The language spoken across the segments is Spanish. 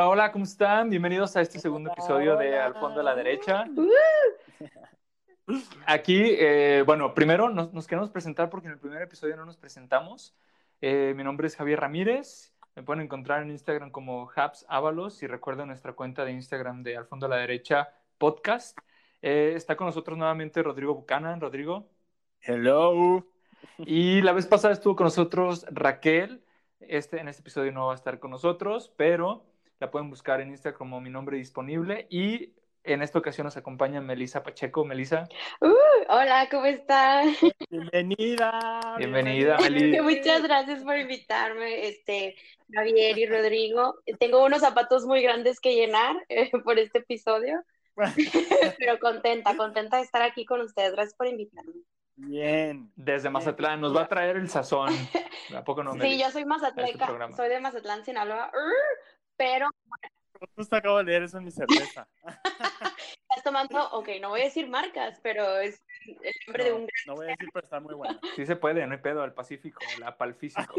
Hola, hola, ¿cómo están? Bienvenidos a este segundo episodio de Al fondo de la derecha. Aquí, eh, bueno, primero nos, nos, queremos presentar porque en el primer episodio no nos presentamos. Eh, mi nombre es Javier Ramírez. Me pueden encontrar en Instagram como Habs Ábalos y recuerden nuestra cuenta de Instagram de Al fondo de la derecha podcast. Eh, está con nosotros nuevamente Rodrigo Buchanan. Rodrigo. Hello. Y la vez pasada estuvo con nosotros Raquel. Este, en este episodio no va a estar con nosotros, pero la pueden buscar en Instagram como mi nombre disponible. Y en esta ocasión nos acompaña Melisa Pacheco. Melisa. Uh, hola, ¿cómo estás? Bienvenida. Bienvenida, Melisa. Muchas gracias por invitarme, este, Javier y Rodrigo. Tengo unos zapatos muy grandes que llenar eh, por este episodio. Pero contenta, contenta de estar aquí con ustedes. Gracias por invitarme. Bien. Desde Mazatlán, nos va a traer el sazón. ¿A poco no, Sí, yo soy mazatleca, soy de Mazatlán, Sinaloa, pero... Justo acabo de leer eso en mi cerveza. Estás tomando, ok, no voy a decir marcas, pero es el nombre de un... No voy a decir, pero está muy buena. Sí se puede, no hay pedo, al Pacífico, la Palfísico.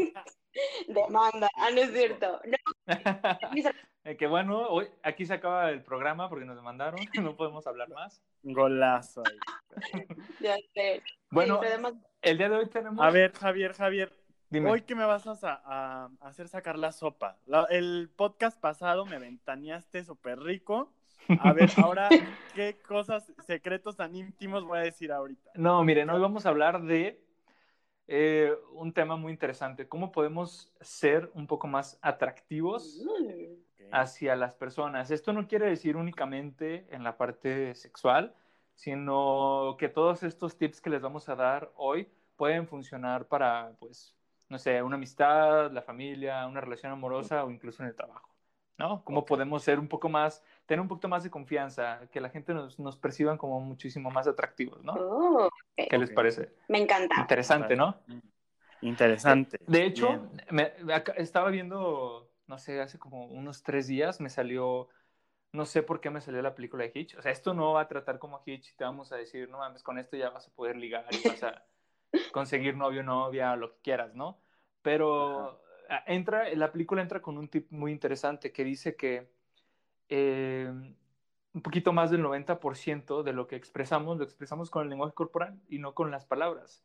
Demanda, ah, no es cierto. No. Eh, que bueno, hoy aquí se acaba el programa porque nos demandaron, no podemos hablar más. Golazo. ya sé. Bueno, el día de hoy tenemos... A ver, Javier, Javier, Dime. Hoy que me vas a, a, hacer sacar la sopa. La, el podcast pasado me ventaneaste súper rico. A ver, ahora, ¿qué cosas, secretos tan íntimos voy a decir ahorita? No, miren, hoy vamos a hablar de eh, un tema muy interesante. ¿Cómo podemos ser un poco más atractivos okay. hacia las personas? Esto no quiere decir únicamente en la parte sexual, sino que todos estos tips que les vamos a dar hoy pueden funcionar para, pues, no sé, una amistad, la familia, una relación amorosa o incluso en el trabajo, ¿no? ¿Cómo okay. podemos ser un poco más, tener un poquito más de confianza, que la gente nos, nos perciban como muchísimo más atractivos, ¿no? Oh, okay. ¿Qué les parece? Me encanta. Interesante, ¿no? Interesante. De hecho, me, estaba viendo, no sé, hace como unos tres días me salió, no sé por qué me salió la película de Hitch. O sea, esto no va a tratar como Hitch y te vamos a decir, no mames, con esto ya vas a poder ligar y vas a conseguir novio, novia, lo que quieras, ¿no? Pero Ajá. entra, la película entra con un tip muy interesante que dice que eh, un poquito más del 90% de lo que expresamos lo expresamos con el lenguaje corporal y no con las palabras.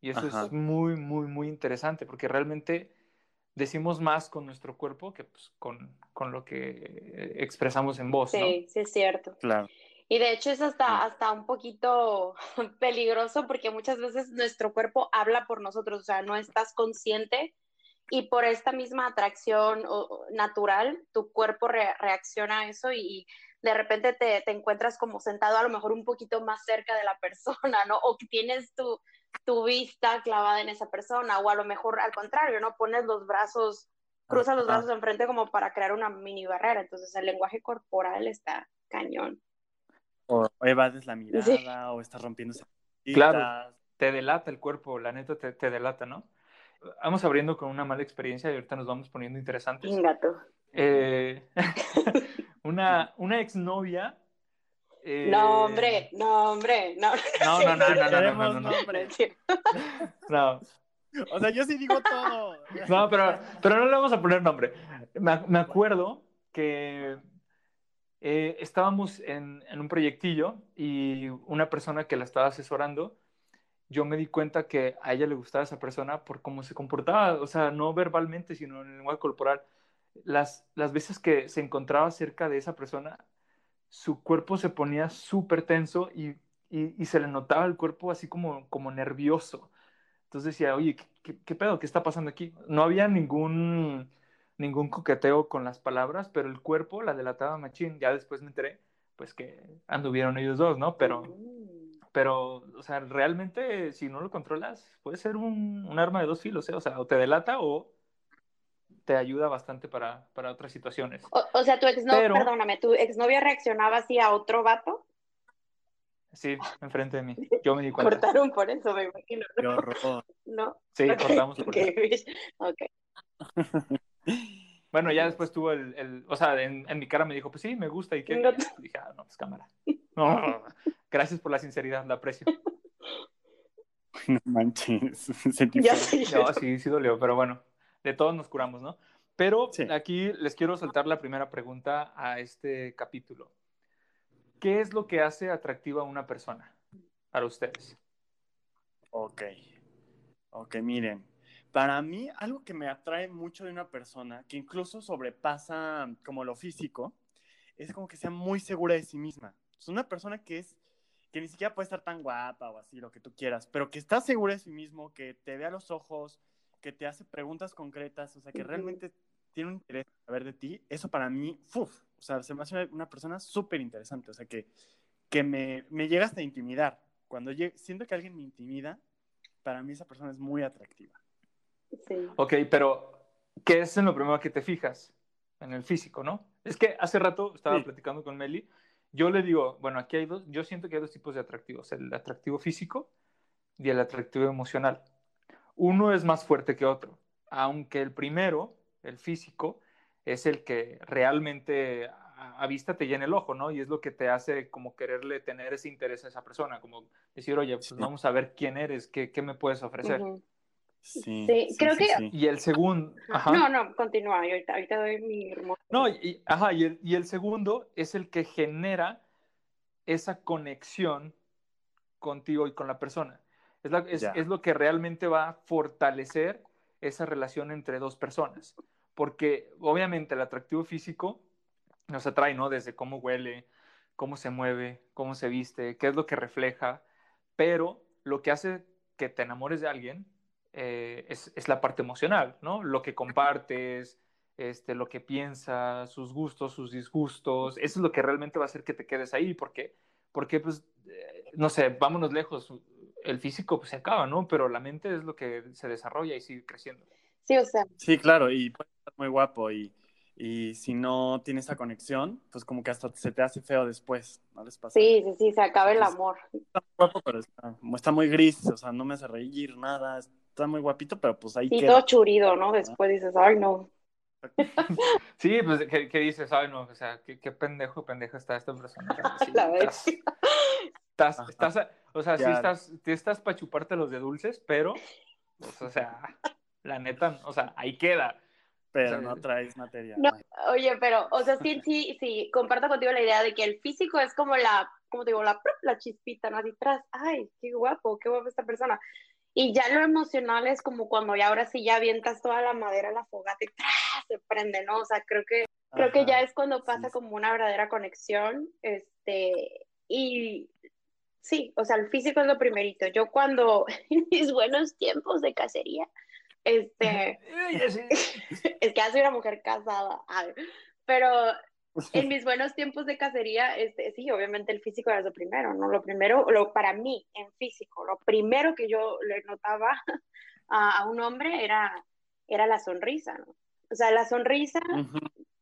Y eso Ajá. es muy, muy, muy interesante porque realmente decimos más con nuestro cuerpo que pues, con, con, lo que expresamos en voz. Sí, ¿no? sí, es cierto. Claro. Y de hecho es hasta, hasta un poquito peligroso porque muchas veces nuestro cuerpo habla por nosotros, o sea, no estás consciente y por esta misma atracción natural, tu cuerpo re reacciona a eso y de repente te, te, encuentras como sentado a lo mejor un poquito más cerca de la persona, ¿no? O tienes tu, tu vista clavada en esa persona, o a lo mejor al contrario, ¿no? Pones los brazos, cruzas los brazos enfrente como para crear una mini barrera, entonces el lenguaje corporal está cañón o evades la mirada, sí. o estás rompiendo Claro, te delata el cuerpo, la neta te, te, delata, ¿no? Vamos abriendo con una mala experiencia y ahorita nos vamos poniendo interesantes. Gato. Eh, una, una exnovia. Eh... No, hombre, no, hombre, no. No, no, no, no, no, no, no, no, no. O sea, yo sí digo todo. No, pero, pero no le vamos a poner nombre. Me, me acuerdo que eh, estábamos en, un proyectillo y una persona que la estaba asesorando, yo me di cuenta que a ella le gustaba esa persona por cómo se comportaba, o sea, no verbalmente, sino en el lenguaje corporal. Las, las veces que se encontraba cerca de esa persona, su cuerpo se ponía súper tenso y, y, y, se le notaba el cuerpo así como, como nervioso. Entonces decía, oye, ¿qué, qué, qué pedo? ¿Qué está pasando aquí? No había ningún ningún coqueteo con las palabras, pero el cuerpo la delataba machín. Ya después me enteré, pues que anduvieron ellos dos, ¿no? Pero, pero o sea, realmente si no lo controlas, puede ser un, un arma de dos filos, ¿eh? O sea, o te delata o te ayuda bastante para, para otras situaciones. O, o sea, tu exnovia, pero... perdóname, ¿tu exnovia reaccionaba así a otro vato? Sí, enfrente de mí. Yo me di cuenta. Cortaron por eso, me imagino. Qué horror. No. Sí, okay. cortamos por okay. eso. Ok. Bueno, ya después tuvo el, el o sea, en, en, mi cara me dijo, pues sí, me gusta, ¿y qué? No. Dije, ah, no, pues cámara. No, no, no, gracias por la sinceridad, la aprecio. No manches, ya sí, no, sí, sí dolió, pero bueno, de todos nos curamos, ¿no? Pero aquí les quiero soltar la primera pregunta a este capítulo. ¿Qué es lo que hace atractiva a una persona para ustedes? Ok. Ok, miren. Para mí, algo que me atrae mucho de una persona, que incluso sobrepasa como lo físico, es como que sea muy segura de sí misma. Es una persona que es que ni siquiera puede estar tan guapa o así, lo que tú quieras, pero que está segura de sí mismo, que te ve a los ojos, que te hace preguntas concretas, o sea, que realmente tiene un interés en saber de ti, eso para mí, uf, o sea, se me hace una persona súper interesante, o sea, que, que me, me llega hasta intimidar. Cuando siento que alguien me intimida, para mí esa persona es muy atractiva. Sí. Ok, pero ¿qué es en lo primero que te fijas? En el físico, ¿no? Es que hace rato estaba platicando con Meli yo le digo, bueno, aquí hay dos, yo siento que hay dos tipos de atractivos, el atractivo físico y el atractivo emocional. Uno es más fuerte que otro, aunque el primero, el físico, es el que realmente a, vista te llena el ojo, ¿no? Y es lo que te hace como quererle tener ese interés a esa persona, como decir, oye, pues vamos a ver quién eres, qué, qué me puedes ofrecer. Sí, creo que... Y el segundo... No, no, continúa, ahorita, ahorita doy mi... No, y, ajá, y el, y el segundo es el que genera esa conexión contigo y con la persona. Es, la, es, es, lo que realmente va a fortalecer esa relación entre dos personas. Porque obviamente el atractivo físico nos atrae, ¿no? Desde cómo huele, cómo se mueve, cómo se viste, qué es lo que refleja. Pero lo que hace que te enamores de alguien eh, es, la parte emocional, ¿no? Lo que compartes, este, lo que piensas, sus gustos, sus disgustos, eso es lo que realmente va a hacer que te quedes ahí, porque, porque pues, eh, no sé, vámonos lejos, el físico pues, se acaba, ¿no? Pero la mente es lo que se desarrolla y sigue creciendo. Sí, o sea. Sí, claro, y puede estar muy guapo y, y si no tiene esa conexión, pues como que hasta se te hace feo después, ¿no les pasa? Sí, sí, sí, se acaba el amor. Está muy guapo, pero está, está muy gris, o sea, no me hace reír, nada, está muy guapito, pero pues ahí sí, todo churido, ¿no? Después dices, ay, no. Sí, pues, ¿qué, dices? Ay, no, o sea, qué, qué pendejo, pendeja está esta persona. la vez. Estás, estás, o sea, sí estás, estás para chuparte los de dulces, pero, pues, o sea, la neta, o sea, ahí queda. Pero no traes material. No, oye, pero, o sea, sí, sí, sí, comparto contigo la idea de que el físico es como la, como te digo, la, la chispita, ¿no? Así atrás, ay, qué guapo, qué guapo esta persona. Y ya lo emocional es como cuando ya ahora sí ya avientas toda la madera a la fogata y se prende, ¿no? O sea, creo que, creo que ya es cuando pasa como una verdadera conexión. Este, y sí, o sea, el físico es lo primerito. Yo cuando, en mis buenos tiempos de cacería, este, es que hace una mujer casada, pero en mis buenos tiempos de cacería, este, sí, obviamente el físico era lo primero, ¿no? Lo primero, lo, para mí, en físico, lo primero que yo le notaba a, un hombre era, era la sonrisa, ¿no? O sea, la sonrisa,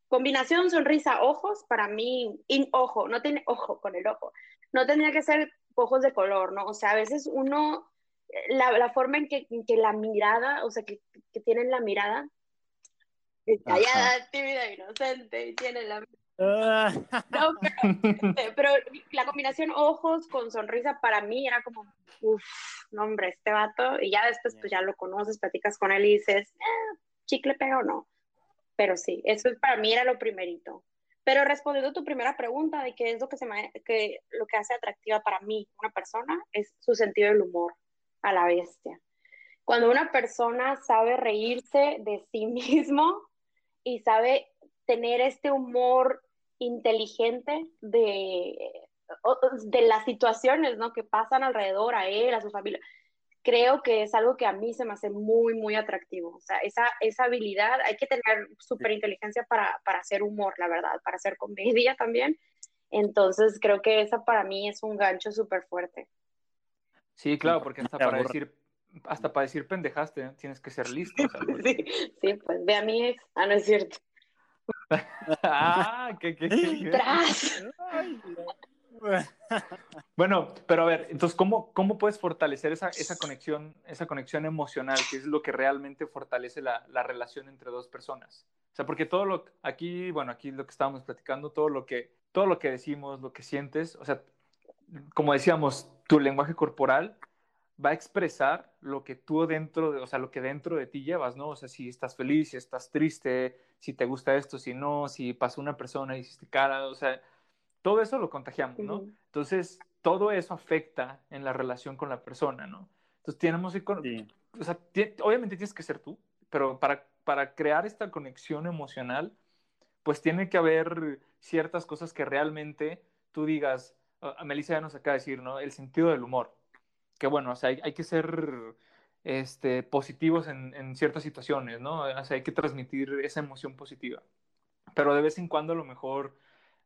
combinación sonrisa-ojos, para mí, in, ojo, no tiene ojo con el ojo, no tendría que ser ojos de color, ¿no? O sea, a veces uno, la, la forma en que, que, la mirada, o sea, que, que tienen la mirada, callada, tímida, inocente, y tiene la Ah. No, pero, la combinación ojos con sonrisa para mí era como, uff, no hombre, este vato, y ya después pues ya lo conoces, platicas con él y dices, eh, chicle pero no. Pero sí, eso para mí era lo primerito. Pero respondiendo a tu primera pregunta de qué es lo que, se que, lo que hace atractiva para mí una persona, es su sentido del humor a la bestia. Cuando una persona sabe reírse de sí mismo y sabe tener este humor inteligente de, de las situaciones ¿no? que pasan alrededor a él, a su familia, creo que es algo que a mí se me hace muy, muy atractivo. O sea, esa, esa habilidad, hay que tener súper inteligencia para, para hacer humor, la verdad, para hacer comedia también. Entonces, creo que esa para mí es un gancho súper fuerte. Sí, claro, porque hasta para decir hasta para decir pendejaste, tienes que ser listo. sí, sí, pues ve a mi ex. Ah, no es cierto. Ah, qué, qué, bueno, pero a ver, entonces, ¿cómo, cómo puedes fortalecer esa, esa, conexión, esa conexión emocional, que es lo que realmente fortalece la, la, relación entre dos personas? O sea, porque todo lo, aquí, bueno, aquí lo que estábamos platicando, todo lo que, todo lo que decimos, lo que sientes, o sea, como decíamos, tu lenguaje corporal va a expresar lo que tú dentro de, o sea, lo que dentro de ti llevas, ¿no? O sea, si estás feliz, si estás triste, si te gusta esto, si no, si pasó una persona y hiciste cara, o sea, todo eso lo contagiamos, ¿no? Entonces, todo eso afecta en la relación con la persona, ¿no? Entonces, tenemos que, o sea, obviamente tienes que ser tú, pero para, para crear esta conexión emocional, pues tiene que haber ciertas cosas que realmente tú digas, a Melissa ya nos acaba de decir, ¿no? El sentido del humor. Que bueno, o sea, hay, que ser este, positivos en, ciertas situaciones, ¿no? O sea, hay que transmitir esa emoción positiva. Pero de vez en cuando a lo mejor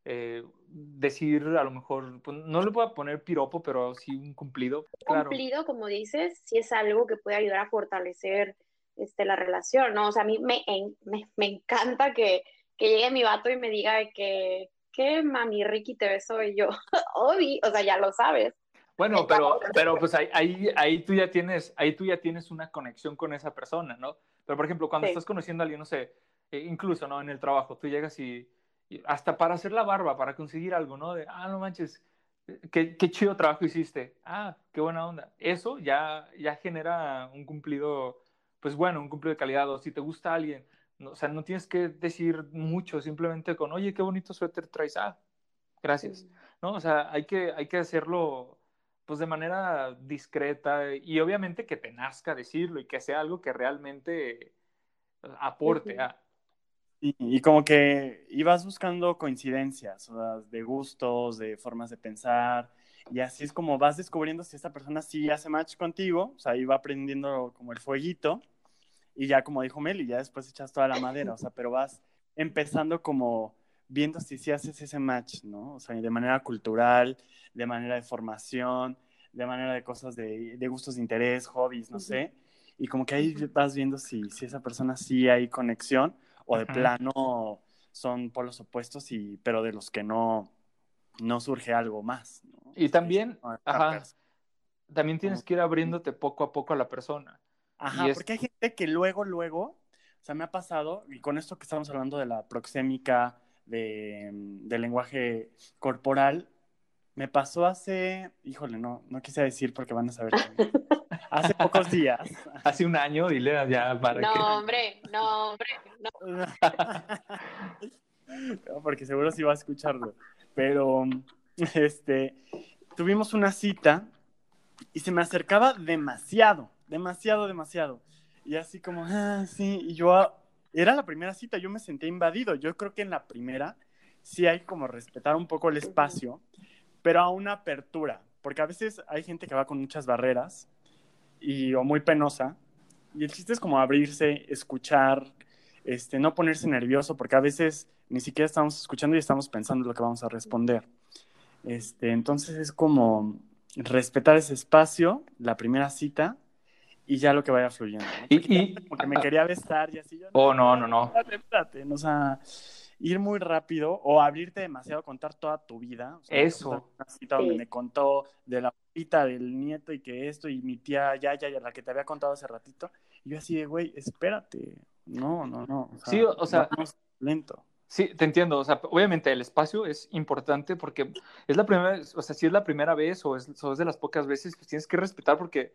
eh, decir, a lo mejor, pues, no le puedo poner piropo, pero sí un cumplido. Claro. Cumplido, como dices, sí es algo que puede ayudar a fortalecer este, la relación, ¿no? O sea, a mí me, me, me encanta que, que llegue mi vato y me diga que, que mami Ricky te beso y yo, Obi, o sea, ya lo sabes. Bueno, pero, pero pues ahí, ahí, ahí, tú ya tienes, ahí tú ya tienes una conexión con esa persona, ¿no? Pero por ejemplo, cuando estás conociendo a alguien, no sé, eh, incluso, ¿no? En el trabajo, tú llegas y, hasta para hacer la barba, para conseguir algo, ¿no? De, ah, no manches, qué, qué chido trabajo hiciste. Ah, qué buena onda. Eso ya, ya genera un cumplido, pues bueno, un cumplido de calidad. O si te gusta alguien, o sea, no tienes que decir mucho, simplemente con, oye, qué bonito suéter traes, ah, gracias, ¿no? O sea, hay que, hay que hacerlo, pues, de manera discreta y obviamente que te nazca decirlo y que sea algo que realmente aporte a... Y, como que ibas buscando coincidencias, o sea, de gustos, de formas de pensar, y así es como vas descubriendo si esta persona sí hace match contigo, o sea, iba aprendiendo como el fueguito, y ya como dijo Meli, ya después echas toda la madera, o sea, pero vas empezando como viendo si sí haces ese match, ¿no? O sea, de manera cultural, de manera de formación, de manera de cosas de, de gustos de interés, hobbies, no sé. Y como que ahí vas viendo si, si esa persona sí hay conexión o de plano son polos opuestos, y, pero de los que no, no surge algo más. ¿no? Y también, ajá, también tienes que ir abriéndote poco a poco a la persona. Ajá, porque hay gente que luego, luego, o sea, me ha pasado, y con esto que estamos hablando de la proxémica, de, lenguaje corporal, me pasó hace, híjole, no, no quise decir porque van a saber. hace pocos días. Hace un año, dile ya para no, hombre, no, hombre, no. no. Porque seguro sí va a escucharlo. Pero, este, tuvimos una cita y se me acercaba demasiado demasiado, demasiado. Y así como, ah, sí, y yo, era la primera cita, yo me sentía invadido. Yo creo que en la primera sí hay como respetar un poco el espacio, pero a una apertura, porque a veces hay gente que va con muchas barreras y o muy penosa, y el chiste es como abrirse, escuchar, este, no ponerse nervioso, porque a veces ni siquiera estamos escuchando y estamos pensando lo que vamos a responder. Este, entonces es como respetar ese espacio, la primera cita, y ya lo que vaya fluyendo. Y, porque me quería besar y así. Yo, oh, no, no, no. Espérate, O sea, ir muy rápido o abrirte demasiado, contar toda tu vida. Eso. Una cita donde me contó de la cita del nieto y que esto, y mi tía ya, ya, ya, la que te había contado hace ratito. Y yo así de, güey, espérate. No, no, no. sí, o sea. Lento. Sí, te entiendo. O sea, obviamente el espacio es importante porque es la primera vez, o sea, si es la primera vez o es, o es de las pocas veces, pues tienes que respetar porque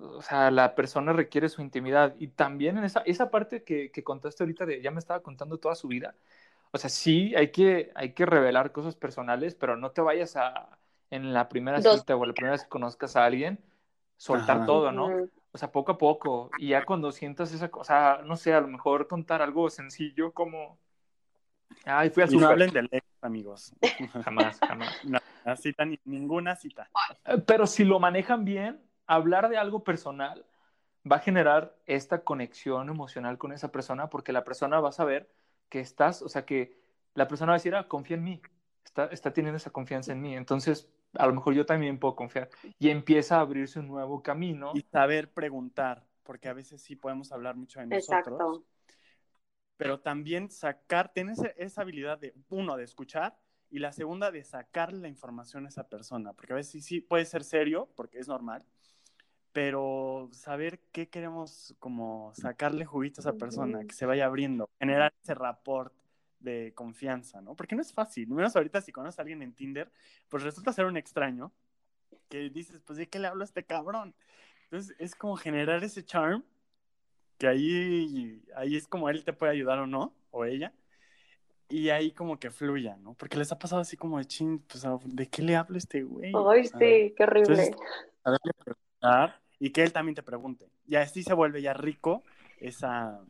o sea, la persona requiere su intimidad. Y también en esa, esa parte que, que, contaste ahorita de, ya me estaba contando toda su vida. O sea, sí, hay que, hay que revelar cosas personales, pero no te vayas a, en la primera cita o la primera vez que conozcas a alguien, soltar todo, ¿no? O sea, poco a poco. Y ya cuando sientas esa cosa, no sé, a lo mejor contar algo sencillo como, ay, fui al super. No hablen de ex, amigos. Jamás, jamás. No, cita, ninguna cita. Pero si lo manejan bien, hablar de algo personal va a generar esta conexión emocional con esa persona porque la persona va a saber que estás, o sea, que la persona va a decir, ah, confía en mí, está, está teniendo esa confianza en mí. Entonces, a lo mejor yo también puedo confiar. Y empieza a abrirse un nuevo camino. Y saber preguntar, porque a veces sí podemos hablar mucho de nosotros. Pero también sacar, tener esa habilidad de, uno, de escuchar y la segunda, de sacarle la información a esa persona. Porque a veces sí, sí puede ser serio, porque es normal, pero saber qué queremos como sacarle juguito a esa persona, que se vaya abriendo, generar ese rapport de confianza, ¿no? Porque no es fácil, menos ahorita si conoces a alguien en Tinder, pues resulta ser un extraño que dices, pues ¿de qué le hablo a este cabrón? Entonces es como generar ese charm, que ahí, ahí es como él te puede ayudar o no, o ella, y ahí como que fluya, ¿no? Porque les ha pasado así como de chin, pues, ¿de qué le hablo a este güey? Ay, sí, qué horrible. a darle preguntar y que él también te pregunte. Y así se vuelve ya rico esa...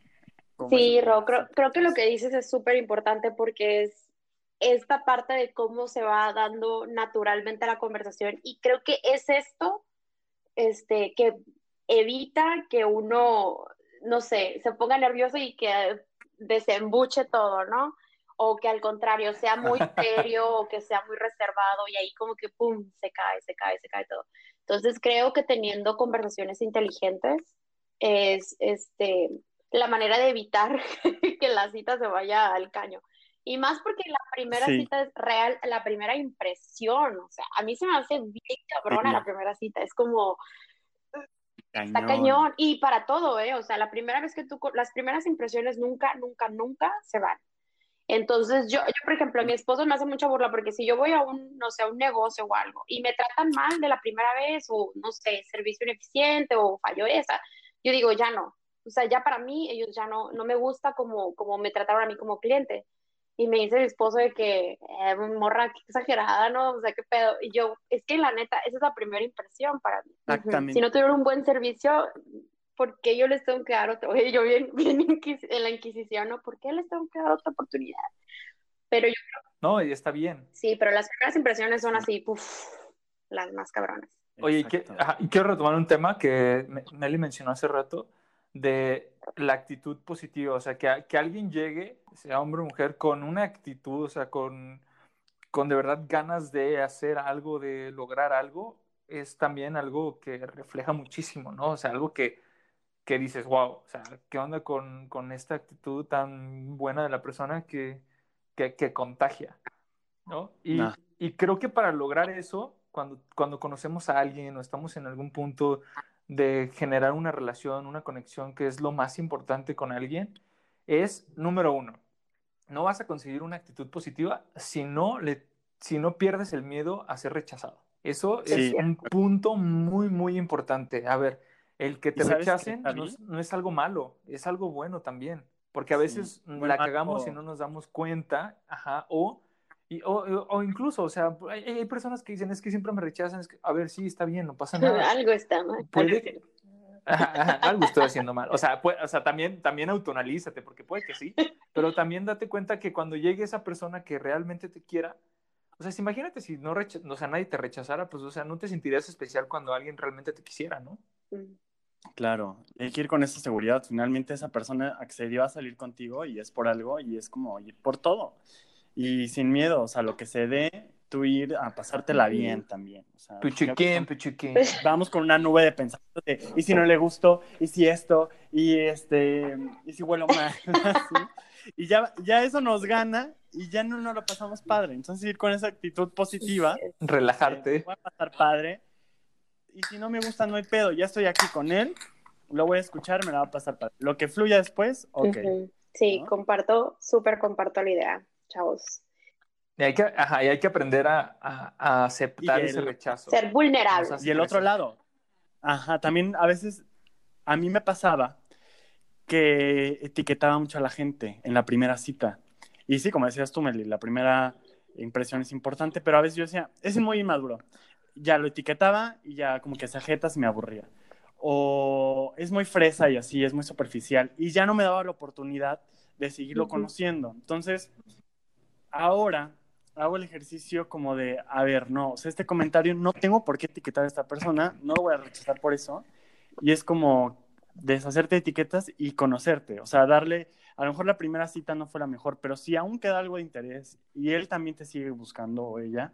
Sí, Ro, creo, creo que lo que dices es súper importante porque es esta parte de cómo se va dando naturalmente la conversación y creo que es esto este, que evita que uno, no sé, se ponga nervioso y que desembuche todo, ¿no? O que al contrario sea muy serio o que sea muy reservado y ahí como que, ¡pum!, se cae, se cae, se cae todo. Entonces creo que teniendo conversaciones inteligentes es este, la manera de evitar que la cita se vaya al caño. Y más porque la primera cita es real, la primera impresión, o sea, a mí se me hace bien cabrona la primera cita, es como... Está cañón. Y para todo, ¿eh? O sea, la primera vez que tú, las primeras impresiones nunca, nunca, nunca se van. Entonces, yo, yo, por ejemplo, mi esposo me hace mucha burla porque si yo voy a un, no sé, a un negocio o algo y me tratan mal de la primera vez o, no sé, servicio ineficiente o falló esa, yo digo, ya no. O sea, ya para mí, ellos ya no, no me gusta como, como me trataron a mí como cliente. Y me dice mi esposo de que, eh, morra, qué exagerada, ¿no? O sea, qué pedo. Y yo, es que la neta, esa es la primera impresión para mí. Exactamente. Si no tuvieron un buen servicio, ¿por qué yo les tengo que dar otra? Oye, yo bien, bien en la Inquisición, ¿no? ¿Por qué les tengo que dar otra oportunidad? Pero yo No, y está bien. Sí, pero las primeras impresiones son así, puff, las más cabronas. Oye, y, quiero retomar un tema que Nelly mencionó hace rato, de la actitud positiva, o sea, que, que alguien llegue, sea hombre o mujer, con una actitud, o sea, con, con de verdad ganas de hacer algo, de lograr algo, es también algo que refleja muchísimo, ¿no? O sea, algo que, que dices, wow, o sea, ¿qué onda con, con esta actitud tan buena de la persona que, que, que contagia? ¿no? Y, y, creo que para lograr eso, cuando, cuando conocemos a alguien o estamos en algún punto de generar una relación, una conexión, que es lo más importante con alguien, es, número uno, no vas a conseguir una actitud positiva si no, le, si no pierdes el miedo a ser rechazado. Eso es un punto muy, muy importante. A ver, el que te rechacen no es, algo malo, es algo bueno también, porque a veces la cagamos y no nos damos cuenta, ajá, o, o, incluso, o sea, hay, personas que dicen, es que siempre me rechazan, es que, a ver, sí, está bien, no pasa nada. algo está mal. Puede, algo estoy haciendo mal. O sea, o sea también, también autoanalízate, porque puede que sí, pero también date cuenta que cuando llegue esa persona que realmente te quiera, o sea, imagínate si no, o sea, nadie te rechazara, pues, o sea, no te sentirías especial cuando alguien realmente te quisiera, ¿no? Mm. Claro, hay que ir con esa seguridad. Finalmente esa persona accedió a salir contigo y es por algo y es como ir por todo. Y sin miedo, o sea, lo que se dé, tú ir a pasártela bien también. O sea, puchuquín, puchuquín. Vamos con una nube de pensamiento de, y si no le gustó, y si esto, y este, y si vuelo mal, Y ya, ya eso nos gana y ya no nos lo pasamos padre. Entonces ir con esa actitud positiva. Relajarte. Eh, a pasar padre y si no me gusta, no hay pedo. Ya estoy aquí con él, lo voy a escuchar, me la va a pasar para. Lo que fluya después, ok. Sí, comparto, súper comparto la idea, chavos. Y hay que, ajá, y hay que aprender a, a, aceptar ese rechazo. Ser vulnerable. y el otro lado. Ajá, también a veces a mí me pasaba que etiquetaba mucho a la gente en la primera cita. Y sí, como decías tú, Meli, la primera impresión es importante, pero a veces yo decía, es muy inmaduro ya lo etiquetaba y ya como que se ajetas y me aburría. O es muy fresa y así, es muy superficial y ya no me daba la oportunidad de seguirlo conociendo. Entonces, ahora hago el ejercicio como de, a ver, no, o sea, este comentario no tengo por qué etiquetar a esta persona, no lo voy a rechazar por eso. Y es como deshacerte de etiquetas y conocerte, o sea, darle, a lo mejor la primera cita no fue la mejor, pero si aún queda algo de interés y él también te sigue buscando o ella,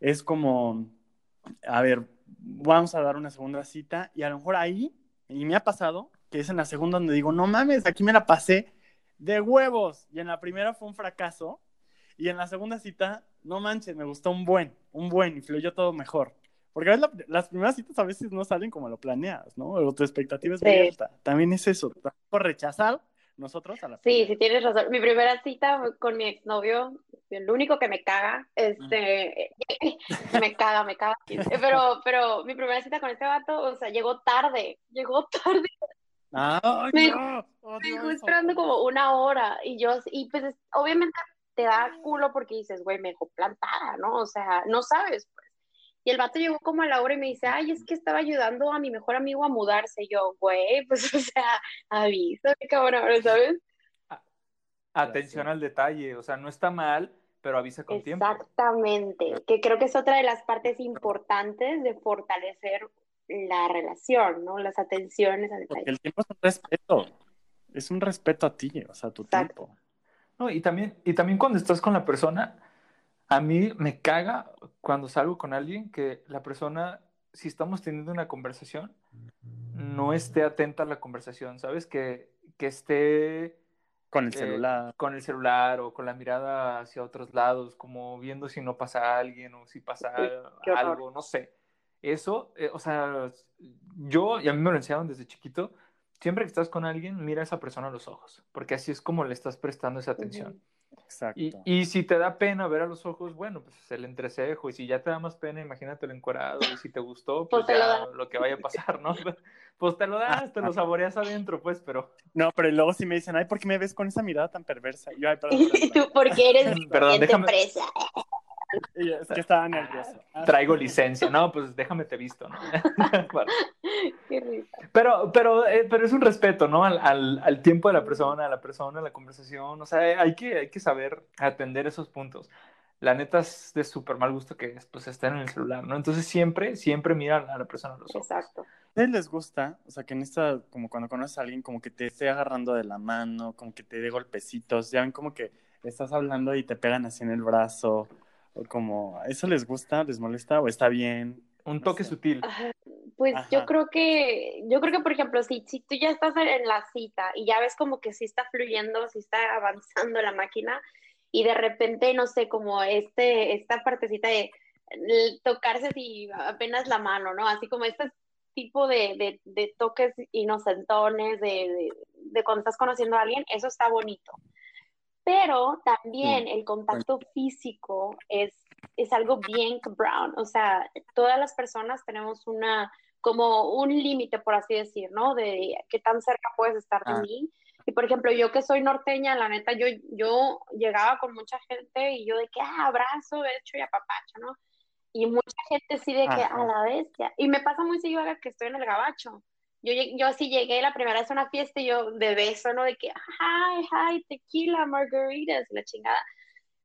es como a ver, vamos a dar una segunda cita y a lo mejor ahí, y me ha pasado, que es en la segunda donde digo, no mames, aquí me la pasé de huevos. Y en la primera fue un fracaso. Y en la segunda cita, no manches, me gustó un buen, un buen, y fluyó todo mejor. Porque a veces las primeras citas a veces no salen como lo planeas, ¿no? O tu expectativa es muy alta. También es eso, por rechazar, nosotros a la Sí, sí tienes razón. Mi primera cita con mi exnovio, el único que me caga, este, me caga, me caga. Pero, pero mi primera cita con este vato, o sea, llegó tarde, llegó tarde. Ah, me, me esperando como una hora y yo, y pues obviamente te da culo porque dices, güey, me dejó plantada, ¿no? O sea, no sabes. Y el vato llegó como a la hora y me dice, ay, es que estaba ayudando a mi mejor amigo a mudarse. Y yo, güey, pues, o sea, avísame, cabrón, ¿sabes? Atención al detalle, o sea, no está mal, pero avisa con tiempo. Exactamente, que creo que es otra de las partes importantes de fortalecer la relación, ¿no? Las atenciones al detalle. Porque el tiempo es un respeto, es un respeto a ti, o sea, tu tiempo. No, y también, y también cuando estás con la persona, a mí me caga cuando salgo con alguien que la persona, si estamos teniendo una conversación, no esté atenta a la conversación, ¿sabes? Que, que esté... Con el eh, celular. con el celular o con la mirada hacia otros lados, como viendo si no pasa alguien o si pasa algo, no sé. Eso, eh, o sea, yo, y a mí me lo enseñaron desde chiquito, siempre que estás con alguien, mira a esa persona a los ojos, porque así es como le estás prestando esa atención. Exacto. Y, si te da pena ver a los ojos, bueno, pues el entrecejo. Y si ya te da más pena, imagínate el encuadrado. Y si te gustó, pues, pues ya lo, que vaya a pasar, ¿no? Pues te lo das, te lo saboreas adentro, pues, pero. No, pero luego si me dicen, ay, ¿por qué me ves con esa mirada tan perversa? Y yo, ay, perdón. ¿Y tú por qué eres perdón, déjame... empresa? Es que estaba nervioso. Ah, Traigo licencia. No, pues déjame te visto, ¿no? Qué risa. Pero, pero, eh, pero es un respeto, ¿no? Al, al, al, tiempo de la persona, a la persona, a la conversación. O sea, hay que, hay que saber atender esos puntos. La neta es de súper mal gusto que pues, estén en el celular, ¿no? Entonces siempre, siempre mira a la persona a los ojos. Exacto. ¿A les gusta? O sea, que en esta, como cuando conoces a alguien, como que te esté agarrando de la mano, como que te dé golpecitos, ya ven como que estás hablando y te pegan así en el brazo como, ¿eso les gusta, les molesta o está bien? Un toque sutil. Pues yo creo que, yo creo que, por ejemplo, si, si tú ya estás en la cita y ya ves como que sí está fluyendo, sí está avanzando la máquina y de repente, no sé, como este, esta partecita de tocarse así apenas la mano, ¿no? Así como este tipo de, de, de toques inocentones, de, de, de cuando estás conociendo a alguien, eso está bonito pero también el contacto físico es, es algo bien brown, o sea, todas las personas tenemos una, como un límite, por así decir, ¿no? De qué tan cerca puedes estar de ah. mí. Y por ejemplo, yo que soy norteña, la neta, yo, yo llegaba con mucha gente y yo de que, ah, abrazo, hecho y apapacho, ¿no? Y mucha gente sí de que, a la bestia. Y me pasa muy seguido que estoy en el gabacho yo, yo así llegué la primera vez a una fiesta y yo de beso, ¿no? De que, hi, hi, tequila, margaritas, la chingada.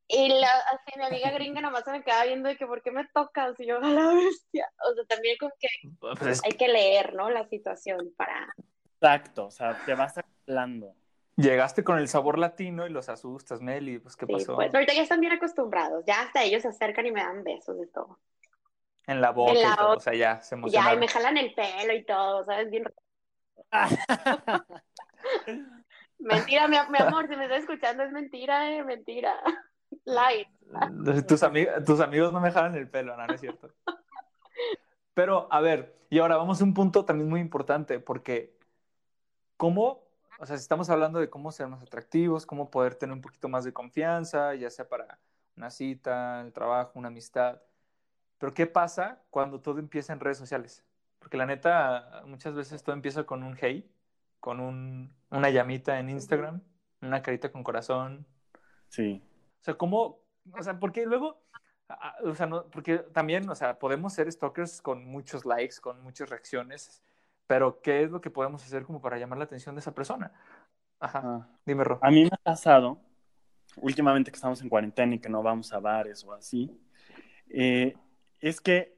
Y la, así mi amiga gringa nomás se me quedaba viendo de que, ¿por qué me tocas? Y yo, a la bestia. O sea, también como que pues hay que leer, ¿no? La situación para... Exacto, o sea, te vas hablando. Llegaste con el sabor latino y los asustas, Meli, pues, ¿qué pasó? Pues ahorita ya están bien acostumbrados, ya hasta ellos se acercan y me dan besos de todo. En la boca y todo, o sea, ya se emocionaron. Ya, y me jalan el pelo y todo, ¿sabes? Bien... mentira, mi, amor, si me estás escuchando es mentira, eh, mentira. Light. Tus, tus amigos no me jalan el pelo, no, no es cierto. Pero, a ver, y ahora vamos a un punto también muy importante, porque ¿cómo, o sea, si estamos hablando de cómo ser más atractivos, cómo poder tener un poquito más de confianza, ya sea para una cita, el trabajo, una amistad, pero ¿qué pasa cuando todo empieza en redes sociales? Porque la neta, muchas veces todo empieza con un hey, con un, una llamita en Instagram, una carita con corazón. Sí. O sea, ¿cómo? O sea, porque luego, o sea, no, porque también, o sea, podemos ser stalkers con muchos likes, con muchas reacciones, pero ¿qué es lo que podemos hacer como para llamar la atención de esa persona? Ajá, ah. dime, Ro. A mí me ha pasado, últimamente que estamos en cuarentena y que no vamos a bares o así, eh, es que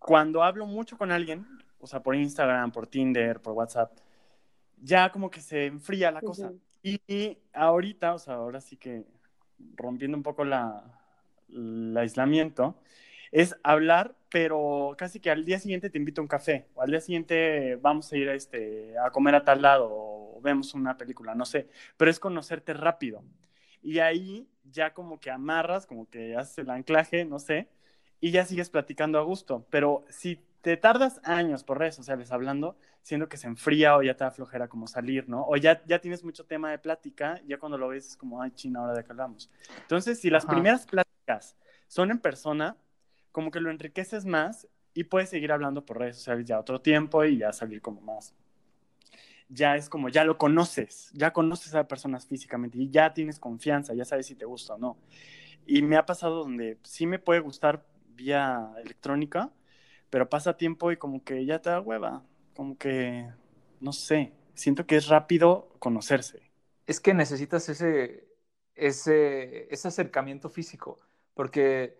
cuando hablo mucho con alguien, o sea, por Instagram, por Tinder, por WhatsApp, ya como que se enfría la cosa. y, ahorita, o sea, ahora sí que rompiendo un poco la, el aislamiento, es hablar, pero casi que al día siguiente te invito a un café, o al día siguiente vamos a ir a, este, a comer a tal lado, o vemos una película, no sé, pero es conocerte rápido. Y ahí ya como que amarras, como que haces el anclaje, no sé, y ya sigues platicando a gusto. Pero si te tardas años por redes sociales hablando, siendo que se enfría o ya te da flojera como salir, ¿no? O ya, ya tienes mucho tema de plática, ya cuando lo ves es como, ay, china, ahora de qué hablamos. Entonces, si las primeras pláticas son en persona, como que lo enriqueces más y puedes seguir hablando por redes sociales ya otro tiempo y ya salir como más. Ya es como, ya lo conoces, ya conoces a personas físicamente y ya tienes confianza, ya sabes si te gusta o no. Y me ha pasado donde sí me puede gustar vía electrónica, pero pasa tiempo y como que ya te da hueva, como que, no sé, siento que es rápido conocerse. Es que necesitas ese, ese, ese acercamiento físico, porque,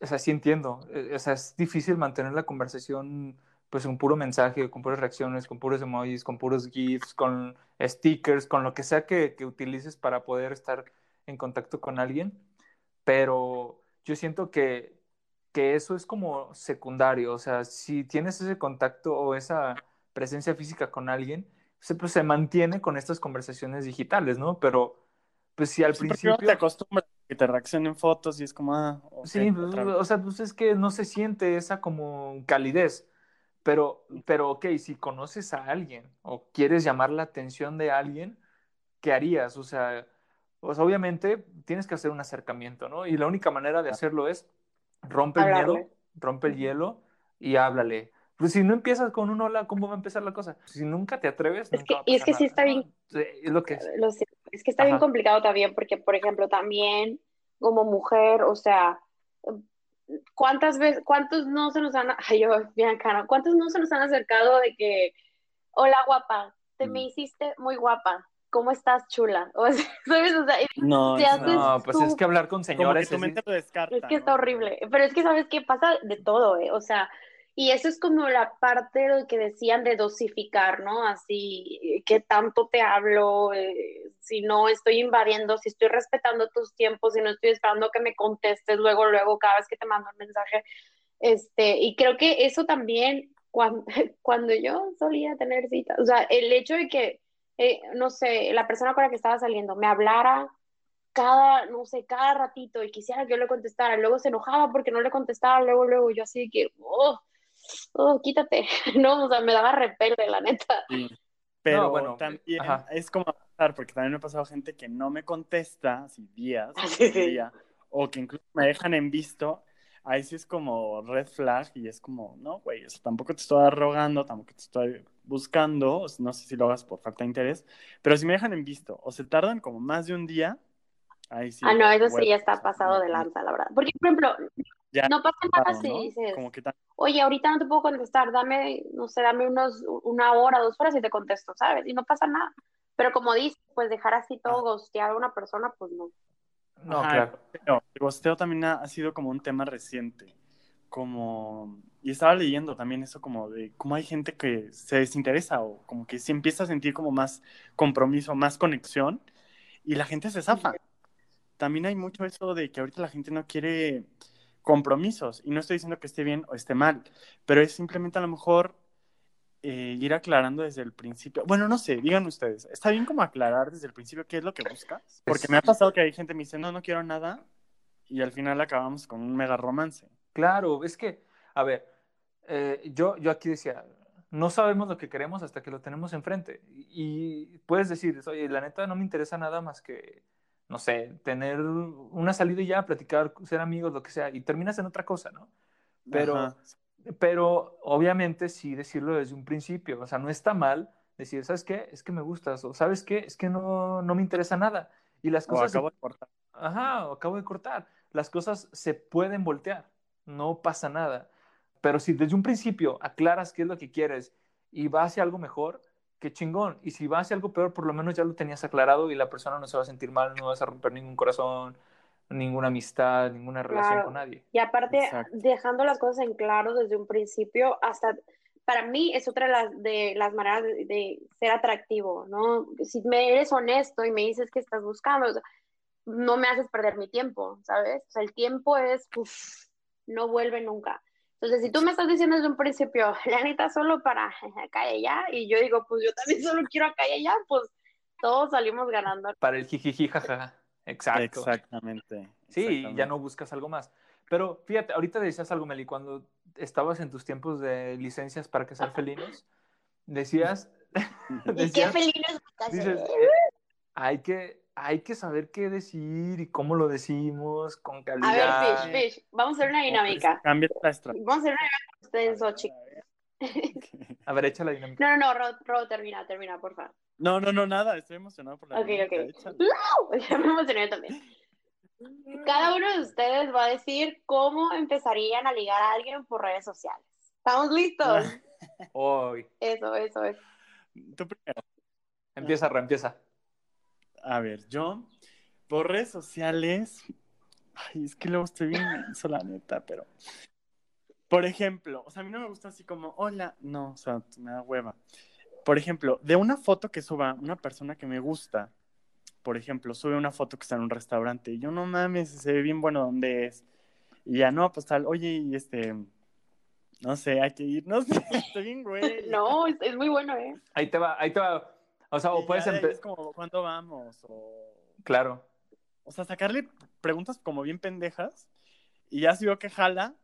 o sea, sí entiendo, eh, o sea, es difícil mantener la conversación pues con puro mensaje, con puras reacciones, con puros emojis, con puros GIFs, con stickers, con lo que sea que utilices para poder estar en contacto con alguien, pero yo siento que que eso es como secundario, o sea, si tienes ese contacto o esa presencia física con alguien, se, pues se mantiene con estas conversaciones digitales, ¿no? Pero, pues si al principio... te acostumbras a que te reaccionen fotos y es como, ah, sí, pues, o sea, pues es que no se siente esa como calidez, pero, pero, ok, si conoces a alguien o quieres llamar la atención de alguien, ¿qué harías? O sea, pues obviamente tienes que hacer un acercamiento, ¿no? Y la única manera de hacerlo es Rompe el miedo, rompe el hielo y háblale. Pues si no empiezas con un hola, ¿cómo va a empezar la cosa? Si nunca te atreves, es que, y es que sí está bien. Es lo que es. es que está bien complicado también, porque, por ejemplo, también como mujer, o sea, ¿cuántas veces, cuántos no se nos han, ay, yo, bien cara, cuántos no se nos han acercado de que, hola guapa, te me mm. hiciste muy guapa, ¿cómo estás, chula? O sea, ¿sabes? O sea, no, no pues es que hablar con señores. es, es que está horrible. Pero es que, ¿sabes qué? Pasa de todo, ¿eh? O sea, y eso es como la parte de lo que decían de dosificar, ¿no? Así, ¿qué tanto te hablo? Eh, si no estoy invadiendo, si estoy respetando tus tiempos, si no estoy esperando que me contestes luego, luego, cada vez que te mando un mensaje. Este, y creo que eso también, cuando, cuando yo solía tener citas, o sea, el hecho de que eh, no sé, la persona con la que estaba saliendo me hablara cada, no sé, cada ratito y quisiera que yo le contestara, luego se enojaba porque no le contestaba, luego, luego yo así que, oh, oh quítate, no, o sea, me daba repele, la neta. Pero bueno, también es como pasar, porque también me ha pasado gente que no me contesta, así días, día, o que incluso me dejan en visto, ahí sí es como red flag y es como, no, güey, tampoco te estoy arrogando, tampoco te estoy buscando, no sé si lo hagas por falta de interés, pero si me dejan en visto o se tardan como más de un día, ahí sí. Ah, no, eso sí ya está pasado de lanza, la verdad. Porque, por ejemplo, no pasa nada si dices, oye, ahorita no te puedo contestar, dame, no sé, dame unos, una hora, dos horas y te contesto, ¿sabes? Y no pasa nada. Pero como dices, pues dejar así todo, ah. gostear a una persona, pues no. No, claro. el gosteo también ha, sido como un tema reciente. Como. Y estaba leyendo también eso, como de cómo hay gente que se desinteresa o como que se empieza a sentir como más compromiso, más conexión y la gente se zafa. También hay mucho eso de que ahorita la gente no quiere compromisos y no estoy diciendo que esté bien o esté mal, pero es simplemente a lo mejor eh, ir aclarando desde el principio. Bueno, no sé, digan ustedes, ¿está bien como aclarar desde el principio qué es lo que buscas? Porque me ha pasado que hay gente que me dice, no, no quiero nada, y al final acabamos con un mega romance. Claro, es que, a ver, eh, yo, yo aquí decía, no sabemos lo que queremos hasta que lo tenemos enfrente. Y puedes decir, oye, la neta no me interesa nada más que, no sé, tener una salida y ya, platicar, ser amigos, lo que sea, y terminas en otra cosa, ¿no? Pero pero obviamente sí decirlo desde un principio, o sea, no está mal decir, ¿sabes qué? Es que me gustas, o ¿sabes qué? Es que no, no me interesa nada. Y las cosas... acabo de cortar. Ajá, acabo de cortar. Las cosas se pueden voltear, no pasa nada. Pero si desde un principio aclaras qué es lo que quieres y va hacia algo mejor, qué chingón. Y si va hacia algo peor, por lo menos ya lo tenías aclarado y la persona no se va a sentir mal, no vas a romper ningún corazón, ninguna amistad, ninguna relación con nadie. Y aparte, dejando las cosas en claro desde un principio, hasta para mí es otra de las, de las maneras de, ser atractivo, ¿no? Si me eres honesto y me dices que estás buscando, no me haces perder mi tiempo, ¿sabes? O sea, el tiempo es, uff, no vuelve nunca. Entonces, si tú me estás diciendo desde un principio, la neta solo para acá y allá, y yo digo, pues yo también solo quiero acá y allá, pues todos salimos ganando. Para el jijiji, jajaja. Exacto. Exactamente. Sí, exactamente. ya no buscas algo más. Pero fíjate, ahorita decías algo, Meli, cuando estabas en tus tiempos de licencias para cazar felinos, decías, ¿Y qué decías, felinos dices, eh, hay que, hay que saber qué decir y cómo lo decimos con A calidad. ver, Fish, Fish, vamos a hacer una dinámica. Cambia la estrategia. Vamos a hacer una dinámica con ustedes dos, chicos. A ver, echa la dinámica. No, no, no, Ro, Ro, termina, termina, por favor. No, no, no, nada. Estoy emocionado por la Ok, ok. échale. Ya me emocioné también. Cada uno de ustedes va a decir cómo empezarían a ligar a alguien por redes sociales. ¿Estamos listos? Hoy. Eso, eso, eso. Tú primero. Empieza, Ra, empieza. A ver, yo por redes sociales. Ay, es que luego estoy bien menso, la neta, pero. Por ejemplo, o sea, a mí no me gusta así como, hola, no, o sea, me da hueva. Por ejemplo, de una foto que suba una persona que me gusta, por ejemplo, sube una foto que está en un restaurante y yo no mames, se ve bien bueno dónde es. Y ya no, pues tal, oye, y este, no sé, hay que ir, no sé, estoy bien güey. No, es, es muy bueno, ¿eh? Ahí te va, ahí te va. O sea, Y o puedes empezar. Es como, ¿cuándo vamos? O, Claro. o sea, sacarle preguntas como bien pendejas y ya si veo que jala,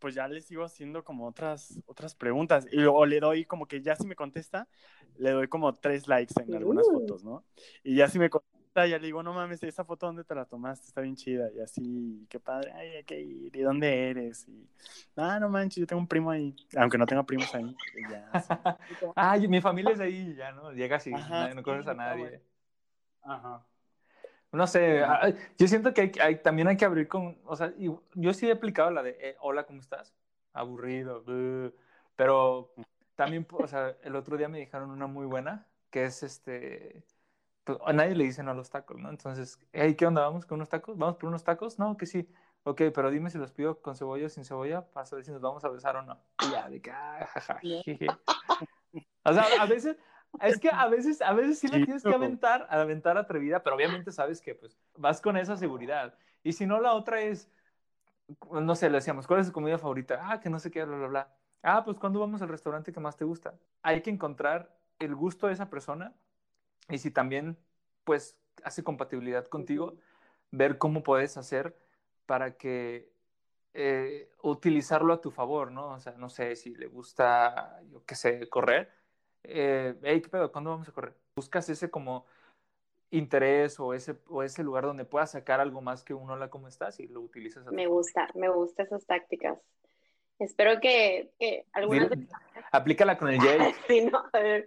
pues ya le sigo haciendo como otras, otras preguntas. Y luego le doy como que ya si me contesta, le doy como tres likes en algunas Uh. fotos, ¿no? Y ya si me contesta, ya le digo, no mames, esa foto dónde te la tomaste, está bien chida. Y así, qué padre, ay, hay que ir. ¿Y dónde eres? Y, ah, no manches, yo tengo un primo ahí. Aunque no tengo primos ahí. Y ya, así. Ay, mi familia es ahí, ya, ¿no? Llegas y Ajá, no, no conoces a sí, nadie. Ajá. No sé, ah, yo siento que hay- hay- también hay que abrir con, o sea, y yo sí he aplicado la de, eh, hola, ¿cómo estás? Aburrido, pero también, o sea, el otro día me dijeron una muy buena, que es este, pues, a nadie le dicen a los tacos, ¿no? Entonces, hey, ¿qué onda? ¿Vamos con unos tacos? ¿Vamos por unos tacos? No, que sí. Ok, pero dime si los pido con cebolla o sin cebolla para saber si nos vamos a besar o no. Y ya, de que, ah. O sea, a veces, es que a veces, a veces sí la Sí, tienes que aventar, aventar atrevida, pero obviamente sabes que pues vas con esa seguridad. Y si no, la otra es, no sé, le decíamos, ¿cuál es tu comida favorita? Ah, que no sé qué, bla, bla, bla. Ah, pues ¿cuándo vamos al restaurante que más te gusta? Hay que encontrar el gusto de esa persona y si también, pues, hace compatibilidad contigo, ver cómo puedes hacer para que eh, utilizarlo a tu favor, ¿no? O sea, no sé si le gusta, yo qué sé, correr. Eh, hey, ¿qué pedo? ¿Cuándo vamos a correr? Buscas ese como interés o ese, o ese lugar donde puedas sacar algo más que un hola, ¿cómo estás? Y lo utilizas a Me gusta, me gustan esas tácticas. Espero que, que algunas Dile- aplícala con el Jay, Sí, no, a ver.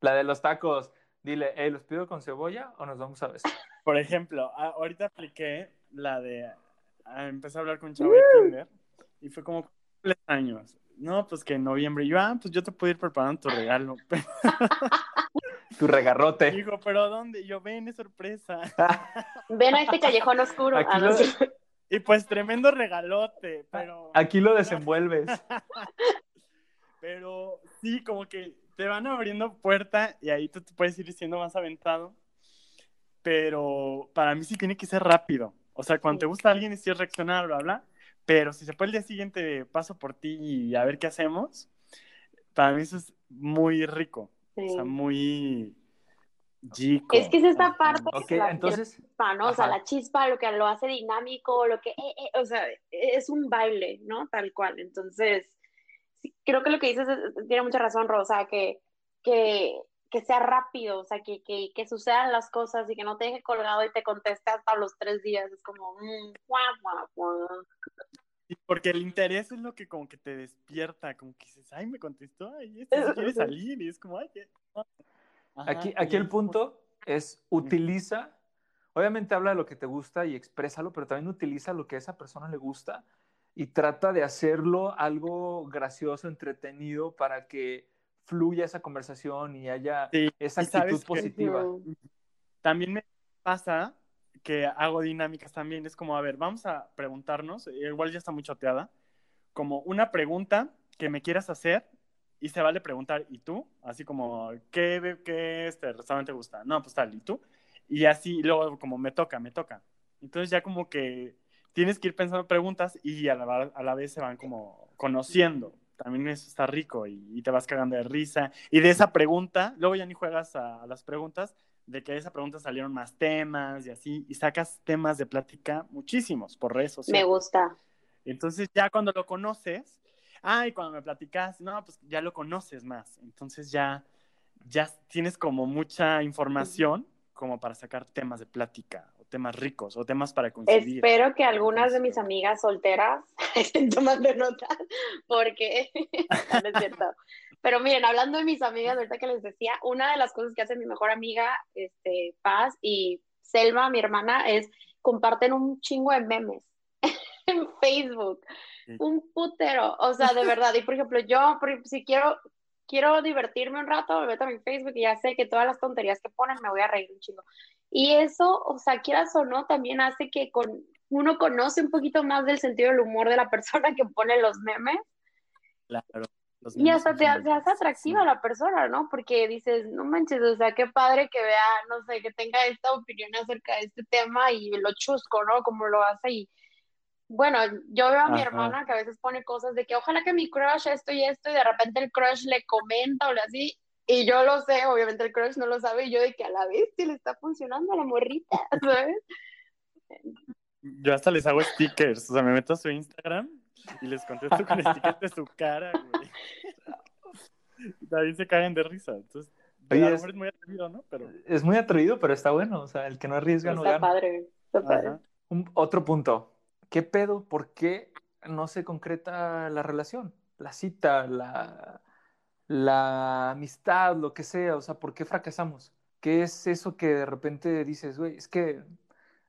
la de los tacos. Dile, hey, ¿los pido con cebolla o nos vamos a besar? Por ejemplo, a- ahorita apliqué la de. a- empecé a hablar con un chavo de Tinder y fue como tres años. No, pues que en noviembre. Y yo, ah, pues yo te puedo ir preparando tu regalo. Tu regarrote. Dijo, ¿pero dónde? Y yo, ven, es sorpresa. Ven a este callejón oscuro. Aquí Ah, lo-. Y pues tremendo regalote, pero. Aquí lo desenvuelves. Pero sí, como que te van abriendo puerta y ahí tú te puedes ir siendo más aventado. Pero para mí sí tiene que ser rápido. O sea, cuando te gusta alguien, sí es reaccionar, bla, bla. Pero si se puede el día siguiente, paso por ti y a ver qué hacemos. Para mí eso es muy rico. Sí. O sea, muy chico. Es que es esta parte la entonces, chispa, ¿no? O sea, la chispa, lo que lo hace dinámico, lo que, eh, eh, o sea, es un baile, ¿no? Tal cual. Entonces, sí, creo que lo que dices es- tiene mucha razón, Rosa, que, que, que sea rápido, o sea, que, que, que sucedan las cosas y que no te deje colgado y te conteste hasta los tres días. Es como, mm, guau, guau, guau. Sí, Porque el interés es lo que como que te despierta, como que dices, ay, me contestó, ay, este sí quiere salir, y es como, ay, qué... Ajá, aquí, aquí el punto es utiliza, obviamente habla de lo que te gusta y exprésalo, pero también utiliza lo que a esa persona le gusta y trata de hacerlo algo gracioso, entretenido para que fluya esa conversación y haya Sí, esa actitud positiva. También me pasa que hago dinámicas también, es como, a ver, vamos a preguntarnos, igual ya está muy choteada, como una pregunta que me quieras hacer y se vale preguntar, ¿y tú? Así como, ¿qué, qué este restaurante te gusta? No, pues tal, ¿y tú? Y así, y luego como, me toca, me toca. Entonces ya como que tienes que ir pensando preguntas y a la, a la vez se van como conociendo. También eso está rico y, y te vas cagando de risa. Y de esa pregunta, luego ya ni juegas a, a las preguntas, de que de esa pregunta salieron más temas y así, y sacas temas de plática muchísimos por redes sociales. Me gusta. Entonces ya cuando lo conoces, ay, cuando me platicas, no, pues ya lo conoces más. Entonces ya, ya tienes como mucha información como para sacar temas de plática temas ricos o temas para coincidir. Espero que algunas de mis amigas solteras estén tomando nota porque no es cierto. Pero miren, hablando de mis amigas, ahorita que les decía, una de las cosas que hace mi mejor amiga, este, Paz y Selma, mi hermana, es comparten un chingo de memes en Facebook. Un putero, o sea, de verdad. Y por ejemplo, yo, si quiero, quiero divertirme un rato, me meto en Facebook y ya sé que todas las tonterías que ponen me voy a reír un chingo. Y eso, o sea, quieras o no, también hace que con, uno conoce un poquito más del sentido del humor de la persona que pone los memes. Claro. Y hasta te, hace atractiva la persona, ¿no? Porque dices, no manches, o sea, qué padre que vea, no sé, que tenga esta opinión acerca de este tema y lo chusco, ¿no? Como lo hace y bueno, yo veo a mi hermana que a veces pone cosas de que ojalá que mi crush esto y esto y de repente el crush le comenta o le así y yo lo sé, obviamente el crush no lo sabe y yo de que a la vez sí le está funcionando a la morrita, ¿sabes? Yo hasta les hago stickers, o sea, me meto a su Instagram y les contesto con stickers de su cara, güey. También se caen de risa, entonces... es, muy atrevido, ¿no? Pero... Es muy atrevido, pero está bueno. O sea, el que no arriesga no está gana. Padre, está padre. Un, otro punto. ¿qué pedo? ¿Por qué no se concreta la relación? La cita, la, la amistad, lo que sea. O sea, ¿por qué fracasamos? ¿Qué es eso que de repente dices, güey, es que,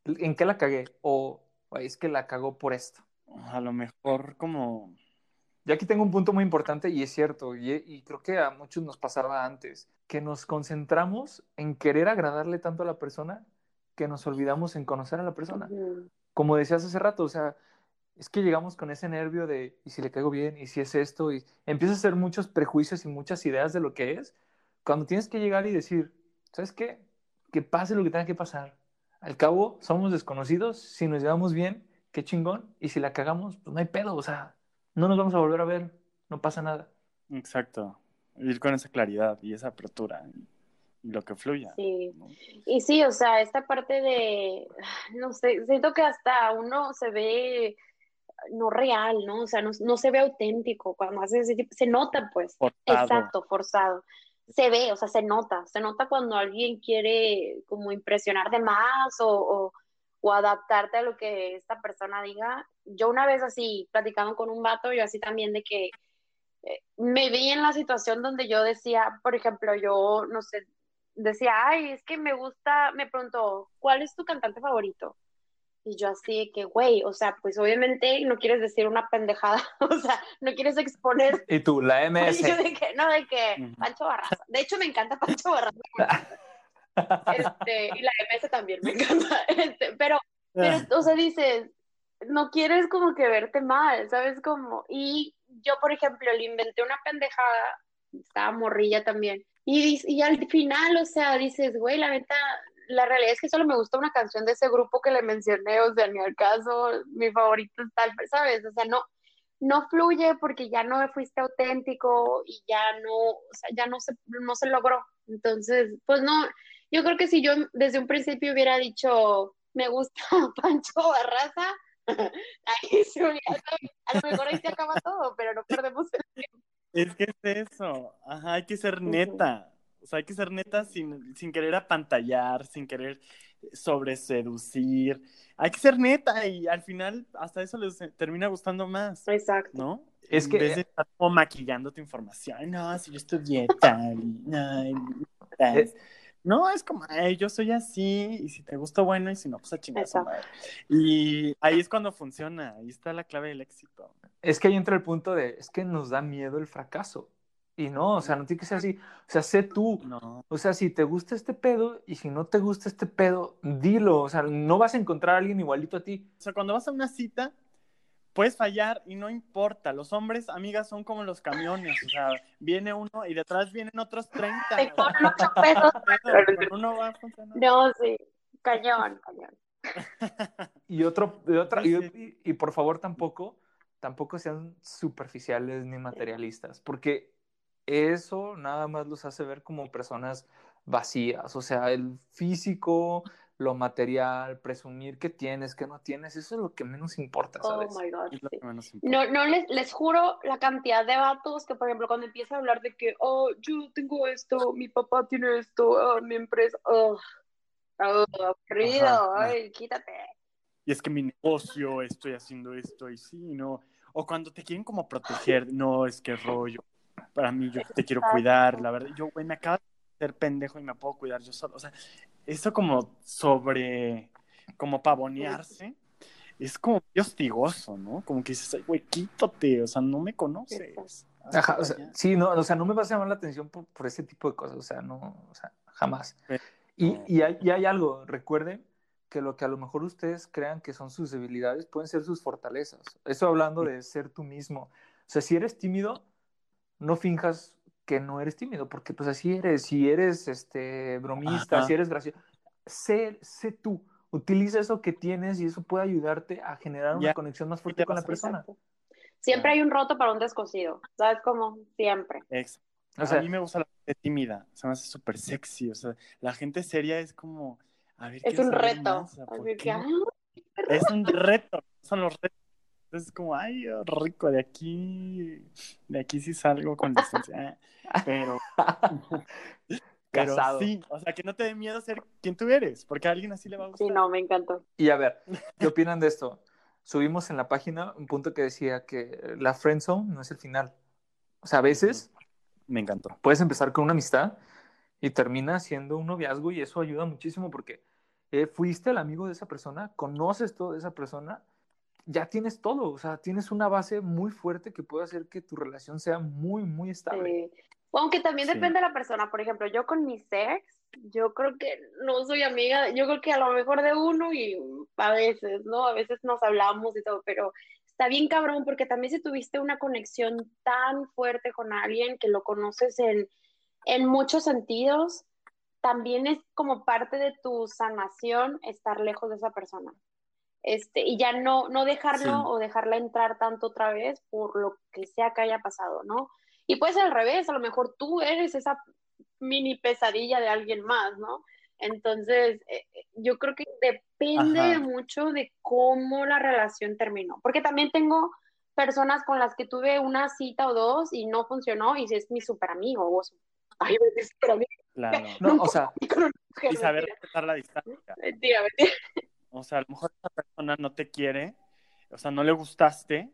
¿en qué la cagué? O, es que la cagó por esto. A lo mejor como... Yo aquí tengo un punto muy importante y es cierto, y, y, creo que a muchos nos pasaba antes, que nos concentramos en querer agradarle tanto a la persona que nos olvidamos en conocer a la persona como decías hace rato, o sea, es que llegamos con ese nervio de, ¿y si le caigo bien? ¿Y si es esto? Y empiezas a hacer muchos prejuicios y muchas ideas de lo que es, cuando tienes que llegar y decir, ¿sabes qué? Que pase lo que tenga que pasar. Al cabo, somos desconocidos, si nos llevamos bien, qué chingón, y si la cagamos, pues no hay pedo, o sea, no nos vamos a volver a ver, no pasa nada. Exacto, ir con esa claridad y esa apertura lo que fluya. Sí. Y sí, o sea, esta parte de, no sé, siento que hasta uno se ve no real, ¿no? O sea, no, se ve auténtico cuando hace ese tipo, se nota pues. Exacto, forzado. Se ve, o sea, se nota, se nota cuando alguien quiere como impresionar de más o, o, adaptarte a lo que esta persona diga. Yo una vez así, platicando con un vato, yo así también de que eh, me vi en la situación donde yo decía, por ejemplo, yo, no sé, decía, ay, es que me gusta, me preguntó, ¿cuál es tu cantante favorito? Y yo así que, güey, o sea, pues obviamente no quieres decir una pendejada, o sea, no quieres exponer. Y tú, la MS. Y yo de que, no, de que Pancho Barraza. De hecho, me encanta Pancho Barraza. Este, y la MS también me encanta. Este, pero, pero, o sea, dices, no quieres como que verte mal, ¿sabes? Como, y yo, por ejemplo, le inventé una pendejada, estaba morrilla también, y, y al final, o sea, dices, güey, la neta, la realidad es que solo me gusta una canción de ese grupo que le mencioné, o sea, ni al caso, mi favorito es tal, ¿sabes? O sea, no, no fluye porque ya no fuiste auténtico y ya no, o sea, ya no se, no se logró. Entonces, pues no, yo creo que si yo desde un principio hubiera dicho, me gusta Pancho Barraza, ahí se hubiera, a lo mejor ahí se acaba todo, pero no perdemos el tiempo. Es que es eso, ajá, hay que ser neta. O sea, hay que ser neta sin, sin querer apantallar, sin querer sobreseducir. Hay que ser neta y al final hasta eso les termina gustando más. Exacto. ¿No? Es que... En vez de estar como maquillando tu información. No, si yo estudié tal. No, es como, yo soy así, y si te gusta, bueno, y si no, pues a chingar Y ahí es cuando funciona, ahí está la clave del éxito. Es que ahí entra el punto de, es que nos da miedo el fracaso. Y no, o sea, no tiene que ser así. O sea, sé tú. No. O sea, si te gusta este pedo y si no te gusta este pedo, dilo. O sea, no vas a encontrar a alguien igualito a ti. O sea, cuando vas a una cita, puedes fallar y no importa. Los hombres, amigas, son como los camiones. O sea, viene uno y detrás vienen otros 30. uno va a funcionar. No, sí. Cañón, cañón. Y otro, y otra, y, y, por favor tampoco, tampoco sean superficiales ni materialistas, porque eso nada más los hace ver como personas vacías, o sea, el físico, lo material, presumir que tienes, que no tienes, eso es lo que menos importa, oh ¿sabes? Oh my God. No, no les, les juro la cantidad de vatos que, por ejemplo, cuando empieza a hablar de que, oh, yo tengo esto, mi papá tiene esto, oh, mi empresa, oh, oh aburrido, ay, quítate. Y es que mi negocio, estoy haciendo esto, y sí, no. O cuando te quieren como proteger, no, es que rollo, para mí yo te quiero cuidar, la verdad, yo, güey, me acabo de ser pendejo y me puedo cuidar yo solo, o sea, eso como sobre, como pavonearse, es como hostigoso, ¿no? Como que dices, güey, quítate, o sea, no me conoces. Ajá, o sea, sí, no, o sea, no me vas a llamar la atención por, por, ese tipo de cosas, o sea, no, o sea, jamás. y, y, hay, y hay algo, recuerden que lo que a lo mejor ustedes crean que son sus debilidades pueden ser sus fortalezas. Eso hablando de ser tú mismo. O sea, si eres tímido, no finjas que no eres tímido, porque pues así eres, si eres este bromista, si eres gracioso, sé, sé tú, utiliza eso que tienes y eso puede ayudarte a generar una conexión más fuerte con la persona. Siempre hay un roto para un descosido, ¿sabes cómo? Siempre. O sea, a mí me gusta la gente tímida, se me hace súper sexy, o sea, la gente seria es como, a ver, es un reto. es un reto, son los retos entonces, como, ay, rico, de aquí, de aquí sí salgo con licencia. Pero, pero sí, o sea, que no te dé miedo ser quien tú eres, porque a alguien así le va a gustar. Sí, no, me encantó. Y a ver, ¿qué opinan de esto? Subimos en la página un punto que decía que la friendzone no es el final. O sea, a veces... Me encantó. Puedes empezar con una amistad y termina siendo un noviazgo y eso ayuda muchísimo porque eh, fuiste el amigo de esa persona, conoces todo de esa persona ya tienes todo, o sea, tienes una base muy fuerte que puede hacer que tu relación sea muy, muy estable. Aunque también depende de la persona, por ejemplo, yo con mi ex, yo creo que no soy amiga, yo creo que a lo mejor de uno y a veces, ¿no? A veces nos hablamos y todo, pero está bien cabrón porque también si tuviste una conexión tan fuerte con alguien que lo conoces en, en muchos sentidos, también es como parte de tu sanación estar lejos de esa persona este, y ya no, no dejarlo o dejarla entrar tanto otra vez por lo que sea que haya pasado, ¿no? Y puede ser al revés, a lo mejor tú eres esa mini pesadilla de alguien más, ¿no? Entonces, eh, eh, yo creo que depende mucho de cómo la relación terminó, porque también tengo personas con las que tuve una cita o dos y no funcionó y es mi super amigo o ay, es super amigo. Claro, no, o sea, y saber respetar la distancia. Mentira, mentira. O sea, a lo mejor esa persona no te quiere, o sea, no le gustaste,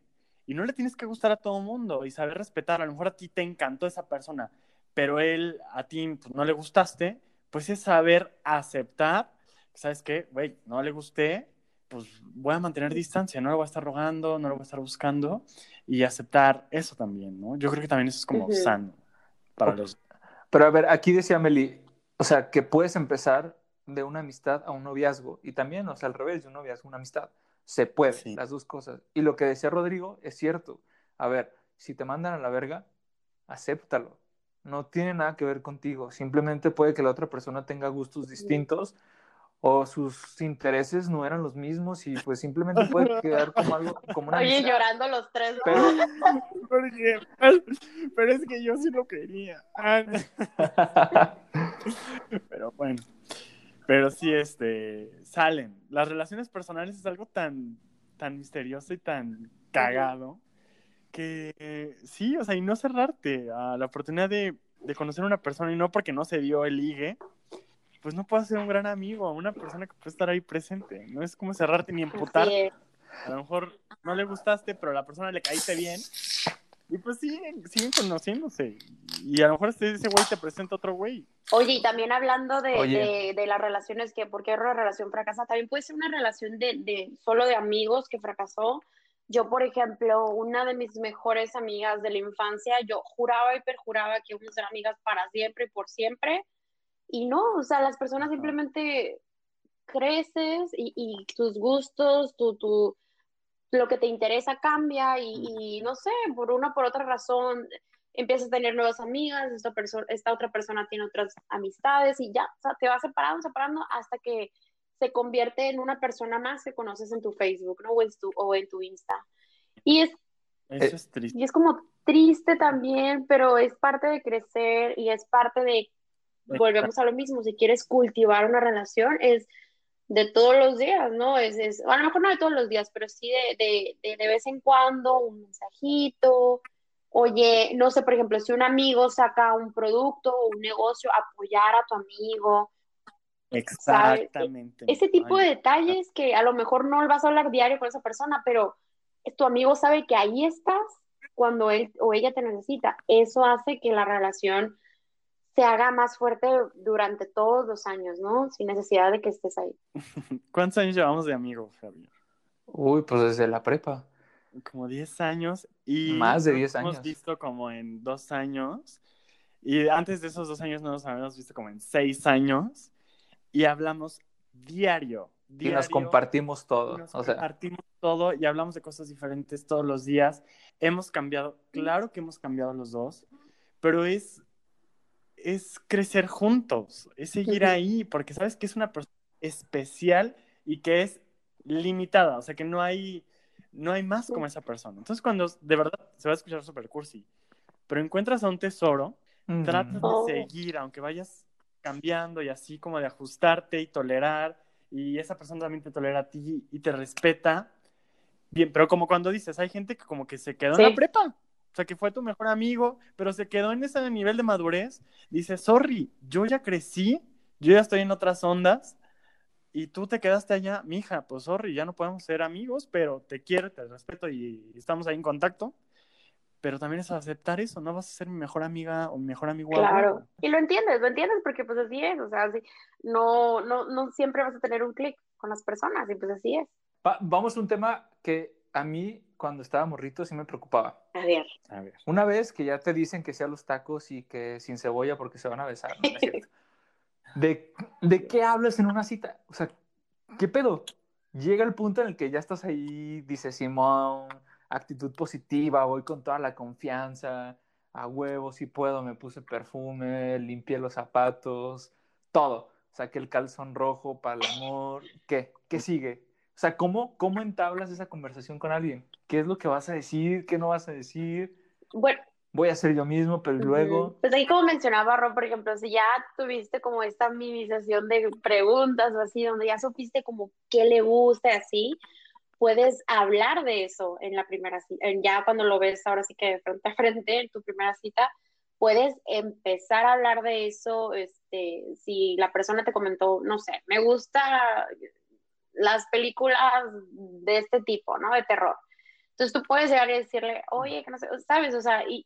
y no le tienes que gustar a todo mundo y saber respetar. A lo mejor a ti te encantó esa persona, pero él, a ti pues, no le gustaste, pues es saber aceptar, ¿sabes qué? Güey, no le gusté, pues voy a mantener distancia, no lo voy a estar rogando, no lo voy a estar buscando y aceptar eso también, ¿no? Yo creo que también eso es como sano para los... Pero a ver, aquí decía Meli, o sea, que puedes empezar de una amistad a un noviazgo y también, o sea, al revés, de un noviazgo a una amistad. Se puede, las dos cosas. Y lo que decía Rodrigo es cierto. A ver, si te mandan a la verga, acéptalo. No tiene nada que ver contigo. Simplemente puede que la otra persona tenga gustos distintos o sus intereses no eran los mismos y pues simplemente puede quedar como algo como una Oye, llorando los tres. Pero... pero es que yo sí lo quería. pero bueno. Pero sí, este, salen. Las relaciones personales es algo tan, tan misterioso y tan cagado que sí, o sea, y no cerrarte a la oportunidad de, conocer a una persona y no porque no se dio el ligue, pues no puedes ser un gran amigo, una persona que puede estar ahí presente. No es como cerrarte ni emputar. A lo mejor no le gustaste, pero a la persona le caíste bien y pues siguen, siguen conociéndose. Y a lo mejor ese güey te presenta otro güey. Oye, y también hablando de, de, las relaciones, que porque una relación fracasa, también puede ser una relación de, de solo de amigos que fracasó. Yo, por ejemplo, una de mis mejores amigas de la infancia, yo juraba y perjuraba que íbamos a ser amigas para siempre y por siempre. Y no, o sea, las personas simplemente creces y, y tus gustos, tu, tu, lo que te interesa cambia y, no sé, por una o por otra razón empiezas a tener nuevas amigas, esta, persona, esta otra persona tiene otras amistades y ya, o sea, te vas separando, separando hasta que se convierte en una persona más que conoces en tu Facebook, ¿no? O en tu, o en tu Insta. Y es, Eso es triste. Y es como triste también, pero es parte de crecer y es parte de volvemos a lo mismo, si quieres cultivar una relación es de todos los días, ¿no? Es, es, a lo mejor no de todos los días, pero sí de, de, de, vez en cuando, un mensajito, oye, no sé, por ejemplo, si un amigo saca un producto o un negocio, apoyar a tu amigo. Exactamente. Ese tipo de detalles que a lo mejor no vas a hablar diario con esa persona, pero tu amigo sabe que ahí estás cuando él o ella te necesita. Eso hace que la relación se haga más fuerte durante todos los años, ¿no? Sin necesidad de que estés ahí. ¿Cuántos años llevamos de amigos, Javier? Uy, pues desde la prepa. Como 10 años y... Más de 10 años. Hemos visto como en dos años y antes de esos dos años no nos habíamos visto como en seis años y hablamos diario. diario y nos compartimos todo. nos o sea. compartimos todo y hablamos de cosas diferentes todos los días. Hemos cambiado, claro que hemos cambiado los dos, pero es es crecer juntos, es seguir ahí, porque sabes que es una persona especial y que es limitada, o sea que no hay, no hay más como esa persona. Entonces cuando de verdad se va a escuchar super cursi, pero encuentras a un tesoro, Mm. tratas de Oh. seguir, aunque vayas cambiando y así como de ajustarte y tolerar, y esa persona también te tolera a ti y te respeta. Bien, pero como cuando dices, hay gente que como que se quedó Sí. en la prepa, o sea, que fue tu mejor amigo, pero se quedó en ese nivel de madurez. Dice, sorry, yo ya crecí, yo ya estoy en otras ondas y tú te quedaste allá, mija, pues sorry, ya no podemos ser amigos, pero te quiero, te respeto y estamos ahí en contacto. Pero también es aceptar eso, no vas a ser mi mejor amiga o mi mejor amigo. Claro, y lo entiendes, lo entiendes porque pues así es, o sea, así, no, no, no siempre vas a tener un clic con las personas y pues así es. Va- vamos a un tema que a mí, cuando estaba morrito, sí me preocupaba. A ver, A ver. Una vez que ya te dicen que sea los tacos y que sin cebolla porque se van a besar, ¿no? No es cierto. ¿De, ¿De qué hablas en una cita? O sea, ¿qué pedo? Llega el punto en el que ya estás ahí, dice Simón, actitud positiva, voy con toda la confianza, a huevo, si puedo, me puse perfume, limpié los zapatos, todo. Saqué el calzón rojo para el amor. ¿Qué? ¿Qué sigue? O sea, ¿cómo, ¿cómo entablas esa conversación con alguien? ¿Qué es lo que vas a decir? ¿Qué no vas a decir? bueno, Voy a ser yo mismo, pero ¿y luego... pues ahí como mencionaba Ro, por ejemplo, si ya tuviste como esta minimización de preguntas o así, donde ya supiste como qué le gusta y así, puedes hablar de eso en la primera cita, ya cuando lo ves ahora sí que de frente a frente en tu primera cita, puedes empezar a hablar de eso, este, si la persona te comentó, no sé, me gusta las películas de este tipo, ¿no? De terror. Entonces tú puedes llegar y decirle, oye, que no sé, ¿sabes? O sea, y,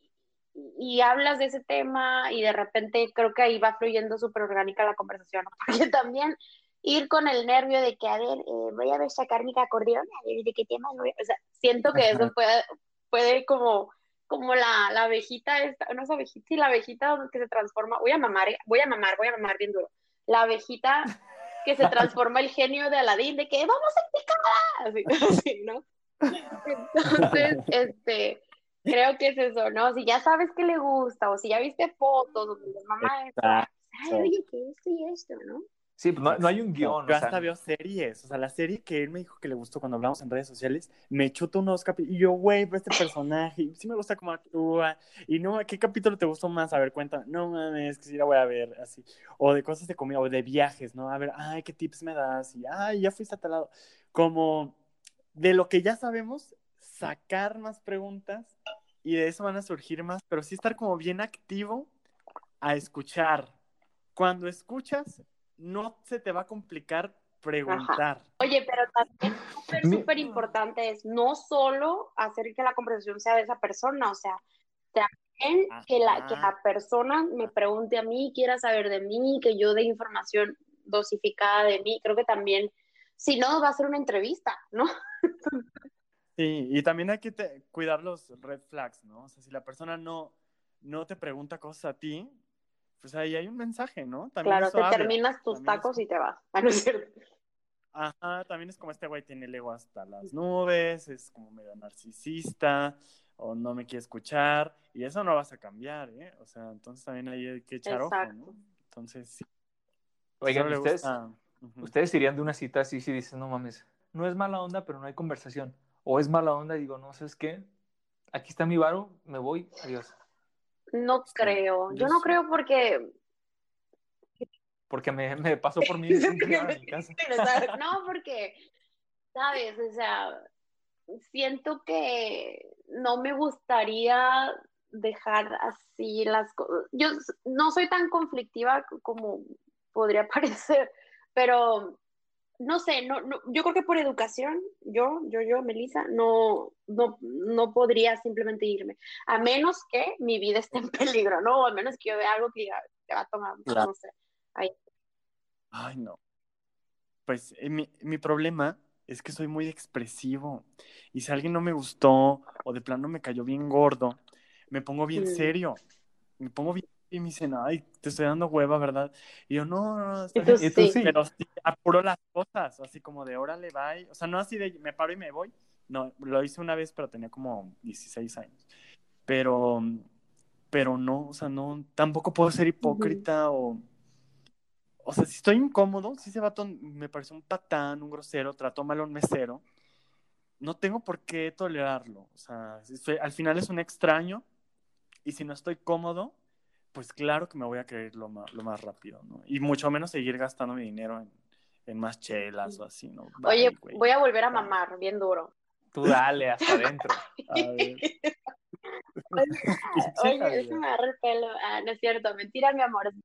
y hablas de ese tema y de repente creo que ahí va fluyendo súper orgánica la conversación, porque también ir con el nervio de que, a ver, eh, voy a ver sacar mi acordeón, a ver de qué tema voy a... O sea, siento que eso puede, puede como, como la, la abejita, esta, no es abejita, sí, la abejita que se transforma, voy a mamar, eh, voy a mamar, voy a mamar bien duro, la abejita que se transforma el genio de Aladín, de que vamos a picar, así, así, ¿no? Entonces, este, creo que es eso, ¿no? Si ya sabes que le gusta, o si ya viste fotos, o dices, mamá, ay, oye, que esto y esto, ¿no? Sí, pues no, no hay un guion. Yo o sea, hasta veo series. O sea, la serie que él me dijo que le gustó cuando hablamos en redes sociales, me chuta unos capítulos. Y yo, güey, pero este personaje, sí me gusta cómo actúa. Y no, ¿qué capítulo te gustó más? A ver, cuéntame. No mames, que sí la voy a ver, así. O de cosas de comida, o de viajes, ¿no? A ver, ay, ¿qué tips me das? Y, ay, ya fuiste a tal lado. Como de lo que ya sabemos, sacar más preguntas y de eso van a surgir más, pero sí estar como bien activo a escuchar. Cuando escuchas, no se te va a complicar preguntar. Oye, pero también súper, súper importante es no solo hacer que la conversación sea de esa persona, o sea, también que la, que la persona me pregunte a mí, quiera saber de mí, que yo dé información dosificada de mí. Creo que también, si no, va a ser una entrevista, ¿no? Sí, y también hay que te- cuidar los red flags, ¿no? O sea, si la persona no, no te pregunta cosas a ti, pues ahí hay un mensaje, ¿no? También claro, te habla. terminas tus También tacos es- y te vas. Ah, no es cierto. Ajá, también es como este güey tiene el ego hasta las nubes, es como medio narcisista, o no me quiere escuchar, y eso no vas a cambiar, ¿eh? O sea, entonces también ahí hay que echar ojo, Exacto. ¿no? Entonces, sí. Oigan, Solo le ustedes, ustedes irían de una cita así si dicen, no mames, no es mala onda, pero no hay conversación. O es mala onda y digo, no, ¿sabes qué? Aquí está mi varo, me voy, adiós. No creo, yo yo no sí. creo porque porque me, me pasó por mí. no, porque, ¿sabes? O sea, siento que no me gustaría dejar así las cosas. Yo no soy tan conflictiva como podría parecer, pero no sé, no, no, yo creo que por educación, yo, yo, yo, Melissa, no, no, no podría simplemente irme, a menos que mi vida esté en peligro, ¿no? a menos que yo vea algo que va a tomar, no sé. Ay, no. Pues eh, mi, mi problema es que soy muy expresivo. Y si alguien no me gustó o de plano me cayó bien gordo, me pongo bien serio. Me pongo bien y me dicen, ay, te estoy dando hueva, ¿verdad? Y yo, no, no, está bien. Sí. sí. Pero sí, apuro las cosas, así como de, órale, bye. O sea, no así de, me paro y me voy. No, lo hice una vez, pero tenía como 16 años. Pero, pero no, o sea, no, tampoco puedo ser hipócrita o o sea, si estoy incómodo, si ese vato me parece un patán, un grosero, trató mal a un mesero, no tengo por qué tolerarlo. O sea, al final es un extraño y si no estoy cómodo, pues claro que me voy a querer lo más, lo más rápido, ¿no? Y mucho menos seguir gastando mi dinero en, en más chelas o así, ¿no? Oye, voy a volver a mamar bien duro. Tú dale, hasta adentro. Oye, déjame agarrar el pelo. Ah, no es cierto, mentira, mi amor.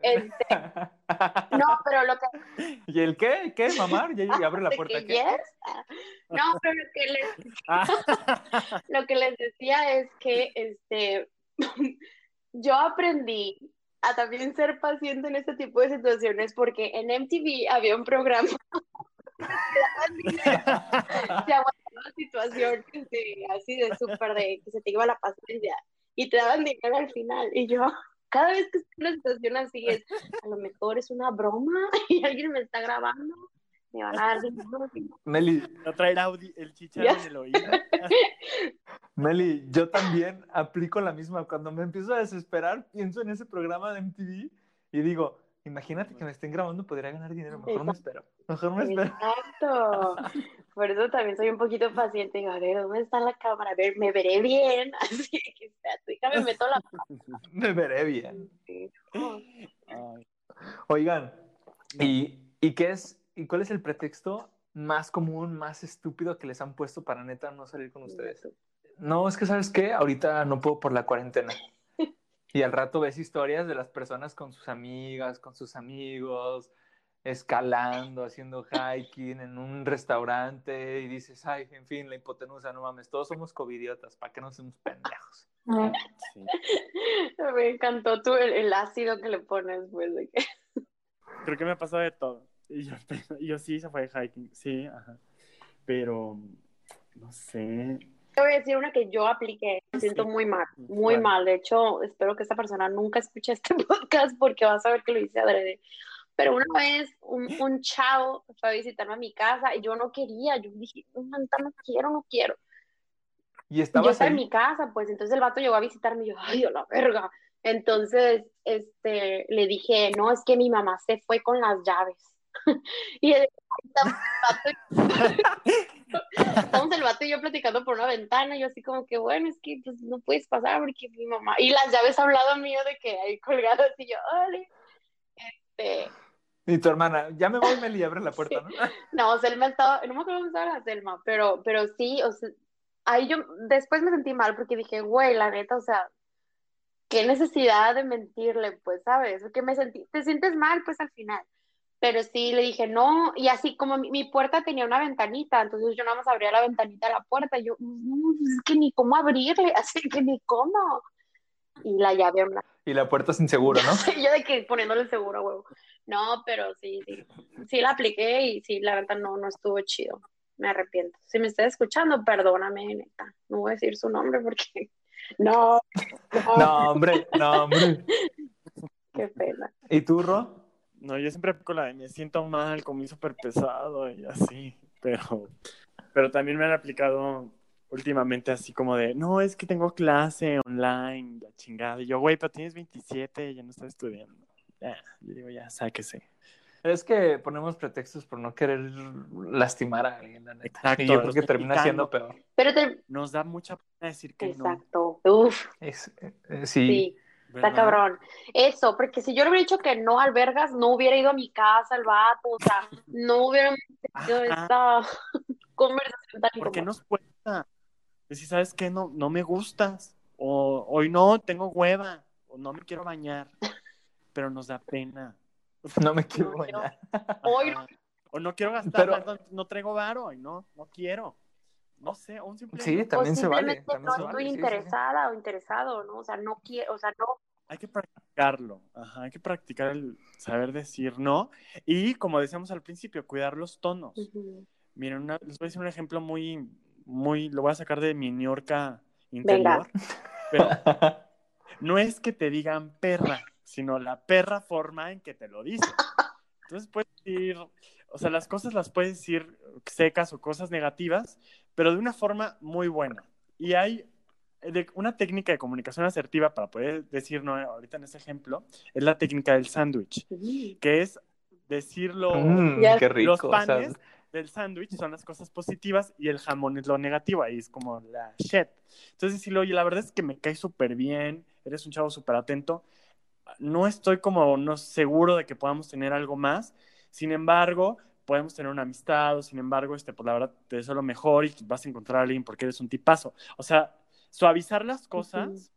Este, no, pero lo que... ¿Y el qué? ¿Qué? ¿Mamar? Y abre la puerta. ¿qué? Ah, no, pero lo que, les... Ah. lo que les decía es que este, yo aprendí a también ser paciente en este tipo de situaciones porque en MTV había un programa se aguantaba situación así de súper de que se te iba la paciencia y te daban dinero al final. Y yo cada vez que estoy en una situación así es, a lo mejor es una broma y alguien me está grabando, me van a dar. Meli. No traer Audi, el chicharro en el oído. Meli, yo también aplico la misma. Cuando me empiezo a desesperar, pienso en ese programa de MTV y digo, imagínate que me estén grabando, podría ganar dinero, mejor me espero. Mejor me espero. Exacto. Por eso también soy un poquito paciente. Digo, a ver, ¿dónde está la cámara? A ver, me veré bien. Así que, déjame meto la. me veré bien. Oigan, ¿y, ¿y qué es, y cuál es el pretexto más común, más estúpido que les han puesto para neta no salir con ustedes? No, es que, ¿sabes qué? Ahorita no puedo por la cuarentena. Y al rato ves historias de las personas con sus amigas, con sus amigos, escalando, haciendo hiking en un restaurante y dices, ay, en fin, la hipotenusa, no mames, todos somos covidiotas, ¿para qué no somos pendejos? Me encantó tú el, ácido que le pones, pues, de que... Creo que me ha pasado de todo. Y yo, yo sí se fue de hiking, sí, ajá. Pero, no sé, voy a decir una que yo apliqué, me siento muy mal, muy mal. De hecho, espero que esta persona nunca escuche este podcast porque va a saber que lo hice adrede. Pero una vez un, un chavo fue a visitarme a mi casa y yo no quería, yo dije, no, no quiero, no quiero. Y estaba yo estaba en mi casa, pues entonces el vato llegó a visitarme y yo, ay, a la verga. Entonces, este, le dije, no, es que mi mamá se fue con las llaves. y el Estamos el vato y yo platicando por una ventana, y yo así como que, bueno, es que pues no puedes pasar porque mi mamá, y las llaves han hablado mío de que hay colgadas, y yo, vale. Este... Y tu hermana, ya me voy, Meli, abre la puerta, ¿no? no, Selma estaba, no me acuerdo dónde estaba la Selma, pero, pero sí, o sea, ahí yo después me sentí mal porque dije, güey, la neta, o sea, qué necesidad de mentirle, pues, ¿sabes? Porque me sentí, te sientes mal, pues, al final pero sí le dije no, y así como mi, puerta tenía una ventanita, entonces yo nada más abría la ventanita de la puerta, y yo, no, pues es que ni cómo abrirle, así que ni cómo. Y la llave Y la puerta sin seguro, ¿no? yo de que poniéndole seguro, huevo. No, pero sí, sí, sí la apliqué y sí, la verdad no, no estuvo chido. Me arrepiento. Si me está escuchando, perdóname, neta. No voy a decir su nombre porque... No. No, no hombre, no, hombre. Qué pena. ¿Y tú, Ro? No, yo siempre con la de me siento mal, comí súper pesado y así, pero, pero también me han aplicado últimamente así como de, no, es que tengo clase online, la chingada. Y yo, güey, pero tienes 27 y ya no estás estudiando. Ya, yo digo, ya, sáquese. Es que ponemos pretextos por no querer lastimar a alguien, la neta. Exacto. Y yo creo que termina siendo peor. Pero te... Nos da mucha pena decir que no. Exacto. Uf. Es, eh, sí. sí. Está cabrón. Eso, porque si yo le hubiera dicho que no albergas, no hubiera ido a mi casa el vato, o sea, no hubiera tenido esta conversación tan Porque nos cuesta. Decir, ¿sabes qué? No, no me gustas. O hoy no, tengo hueva. O no me quiero bañar. Pero nos da pena. No me quiero bañar. Hoy O no quiero gastar, no, no, traigo varo. Y no, no quiero no sé, un simple Sí, también se vale. También no se estoy interesada o interesado, ¿no? O sea, no quiero, o sea, no. Hay que practicarlo, ajá, hay que practicar el saber decir no y como decíamos al principio, cuidar los tonos. Miren, les voy a decir un ejemplo muy, muy, lo voy a sacar de mi Niorca interior. Pero no es que te digan perra, sino la perra forma en que te lo dicen. Entonces puedes decir, o sea, las cosas las puedes decir secas o cosas negativas, pero de una forma muy buena. Y hay una técnica de comunicación asertiva para poder decir no ahorita en ese ejemplo, es la técnica del sándwich, que es decirlo, mm, qué rico, los panes del sándwich son las cosas positivas y el jamón es lo negativo, ahí es como la shit. Entonces decirlo, oye, la verdad es que me cae súper bien, eres un chavo súper atento, no estoy como no seguro de que podamos tener algo más, sin embargo, podemos tener una amistad, o sin embargo, este, pues la verdad te deseo lo mejor y vas a encontrar a alguien porque eres un tipazo. O sea, suavizar las cosas,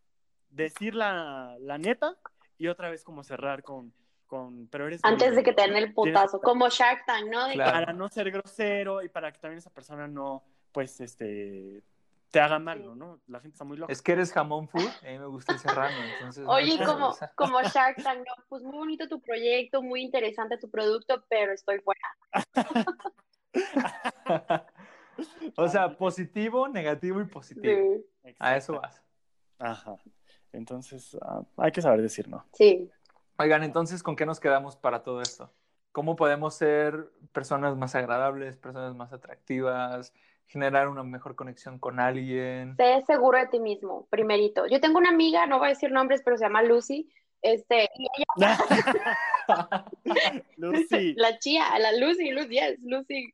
decir la, la, neta y otra vez como cerrar con, con pero eres... Antes de que te den el putazo, como Shark Tank, ¿no? Para no ser grosero y para que también esa persona no, pues, este, te haga mal, ¿no? La gente está muy loca. Es que eres jamón food, a mí me gusta el serrano, entonces... Oye, como, como Shark Tank, no, pues muy bonito tu proyecto, muy interesante tu producto, pero estoy fuera. o sea, positivo, negativo y positivo. A eso vas. Ajá. Entonces, ah, hay que saber decir no. Sí. Oigan, entonces, ¿con qué nos quedamos para todo esto? ¿Cómo podemos ser personas más agradables, personas más atractivas, generar una mejor conexión con alguien. Sé seguro de ti mismo, primerito. Yo tengo una amiga, no voy a decir nombres, pero se llama Lucy. Este, Lucy. La chía, la Lucy, Lucy, yes, Lucy.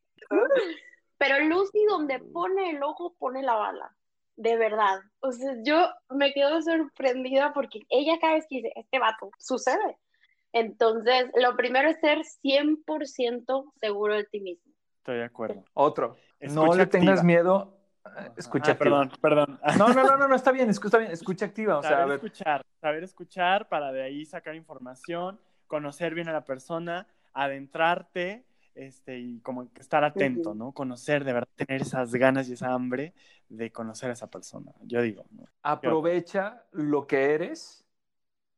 Pero Lucy donde pone el ojo pone la bala. De verdad. O sea, yo me quedo sorprendida porque ella cada vez que dice, este vato, sucede. Entonces, lo primero es ser 100% seguro de ti mismo. Estoy de acuerdo. Otro, no le tengas miedo. Eh, escucha ah, perdón, perdón. No, no, no, no, no, está bien, escucha bien, escucha activa. O saber sea, escuchar, saber escuchar para de ahí sacar información, conocer bien a la persona, adentrarte, este, y como estar atento, ¿no? Conocer, de verdad, tener esas ganas y esa hambre de conocer a esa persona. Yo digo. Aprovecha lo que eres.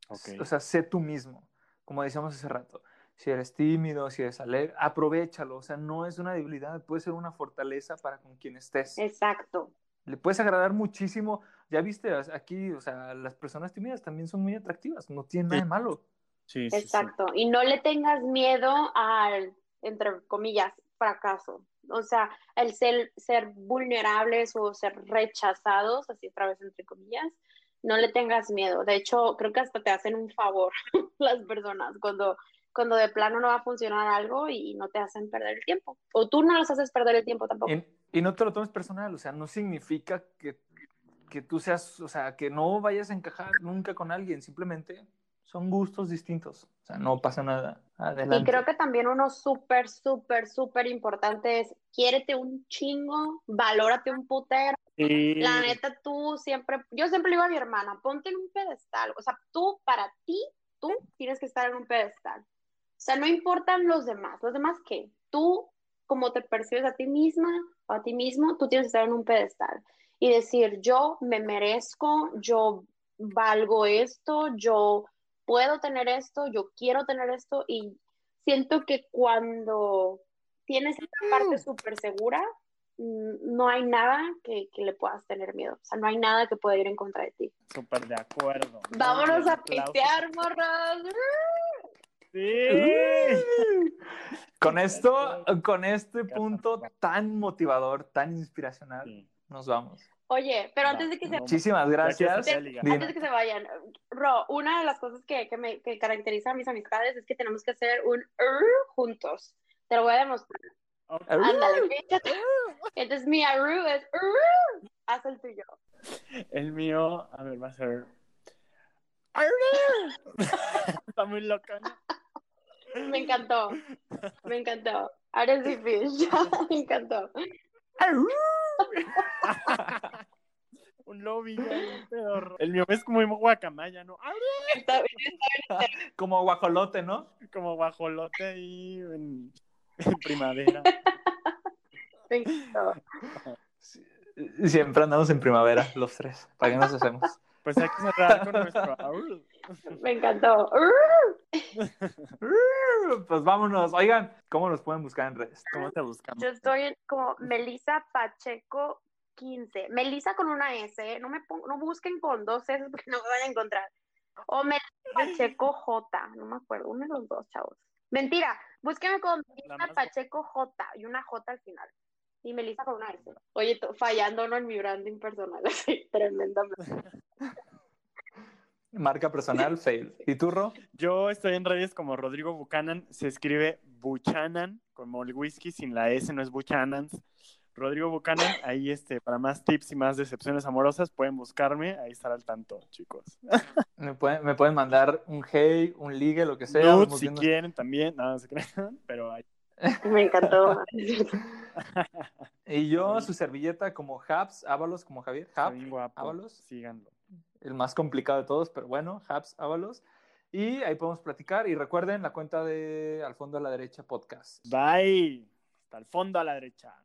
O sea, sé tú mismo, como decíamos hace rato si eres tímido, si eres alegre, aprovechalo, o sea, no es una debilidad, puede ser una fortaleza para con quien estés. Exacto. Le puedes agradar muchísimo, ya viste, aquí, o sea, las personas tímidas también son muy atractivas, no tienen nada de malo. Sí, Exacto, y no le tengas miedo al, entre comillas, fracaso. O sea, el ser, ser vulnerables o ser rechazados, así otra vez entre comillas, no le tengas miedo. De hecho, creo que hasta te hacen un favor las personas cuando cuando de plano no va a funcionar algo y no te hacen perder el tiempo. O tú no los haces perder el tiempo tampoco. Y, no te lo tomes personal, o sea, no significa que, que, tú seas, o sea, que no vayas a encajar nunca con alguien, simplemente son gustos distintos, o sea, no pasa nada. Adelante. Y creo que también uno súper, súper, súper importante es, quiérete un chingo, valórate un putero. La neta, tú siempre, yo siempre le digo a mi hermana, ponte en un pedestal, o sea, tú, para ti, tú tienes que estar en un pedestal. O sea, no importan los demás. ¿Los demás qué? Tú, como te percibes a ti misma o a ti mismo, tú tienes que estar en un pedestal y decir, yo me merezco, yo valgo esto, yo puedo tener esto, yo quiero tener esto y siento que cuando tienes esta parte mm. súper segura, mm, no hay nada que, que, le puedas tener miedo. O sea, no hay nada que pueda ir en contra de ti. Súper de acuerdo. Vámonos a pistear, morras. Sí. con esto, con este punto tan motivador, tan inspiracional, nos vamos. Oye, pero antes de que se... Muchísimas gracias. Antes de que se vayan, Ro, una de las cosas que, que me que caracteriza a mis amistades es que tenemos que hacer un juntos. Te lo voy a demostrar. Ándale, fíjate. Entonces mi aru es haz el tuyo. El mío, a ver, va a ser Está muy loca. Me encantó. Me encantó. Ares y Fish. Me encantó. Un lobby peor. El mío es como guacamaya, ¿no? como guajolote, ¿no? Como guajolote ahí en, primavera. Siempre andamos en primavera, los tres. ¿Para qué nos hacemos? Pues hay que cerrar con nuestro. Me encantó. Pues vámonos. Oigan, ¿cómo nos pueden buscar en redes? ¿Cómo te buscamos? Yo estoy como Melisa Pacheco 15. Melisa con una S, no me no busquen con dos S porque no me van a encontrar. O Melisa Pacheco J, no me acuerdo, uno de los dos, chavos. Mentira, búsquenme con Melisa Pacheco J y una J al final. Y Melissa con una S. Oye, fallando ¿no? en mi branding personal, así, tremendamente. Marca personal, fail. ¿Y tú, Ro? Yo estoy en redes como Rodrigo Buchanan. Se escribe Buchanan, como el whisky, sin la S, no es Buchanans. Rodrigo Buchanan, ahí este, para más tips y más decepciones amorosas, pueden buscarme, ahí estará al tanto, chicos. Me pueden, me pueden mandar un hey, un ligue, lo que sea. si quieren también, nada se crean, pero ahí. Me encantó. y yo, su servilleta como Habs, Ábalos como Javier. Habs, Ábalos. Síganlo el más complicado de todos, pero bueno, Habs Ábalos. Y ahí podemos platicar. Y recuerden la cuenta de Al fondo a la derecha podcast. Bye. Hasta el fondo a la derecha.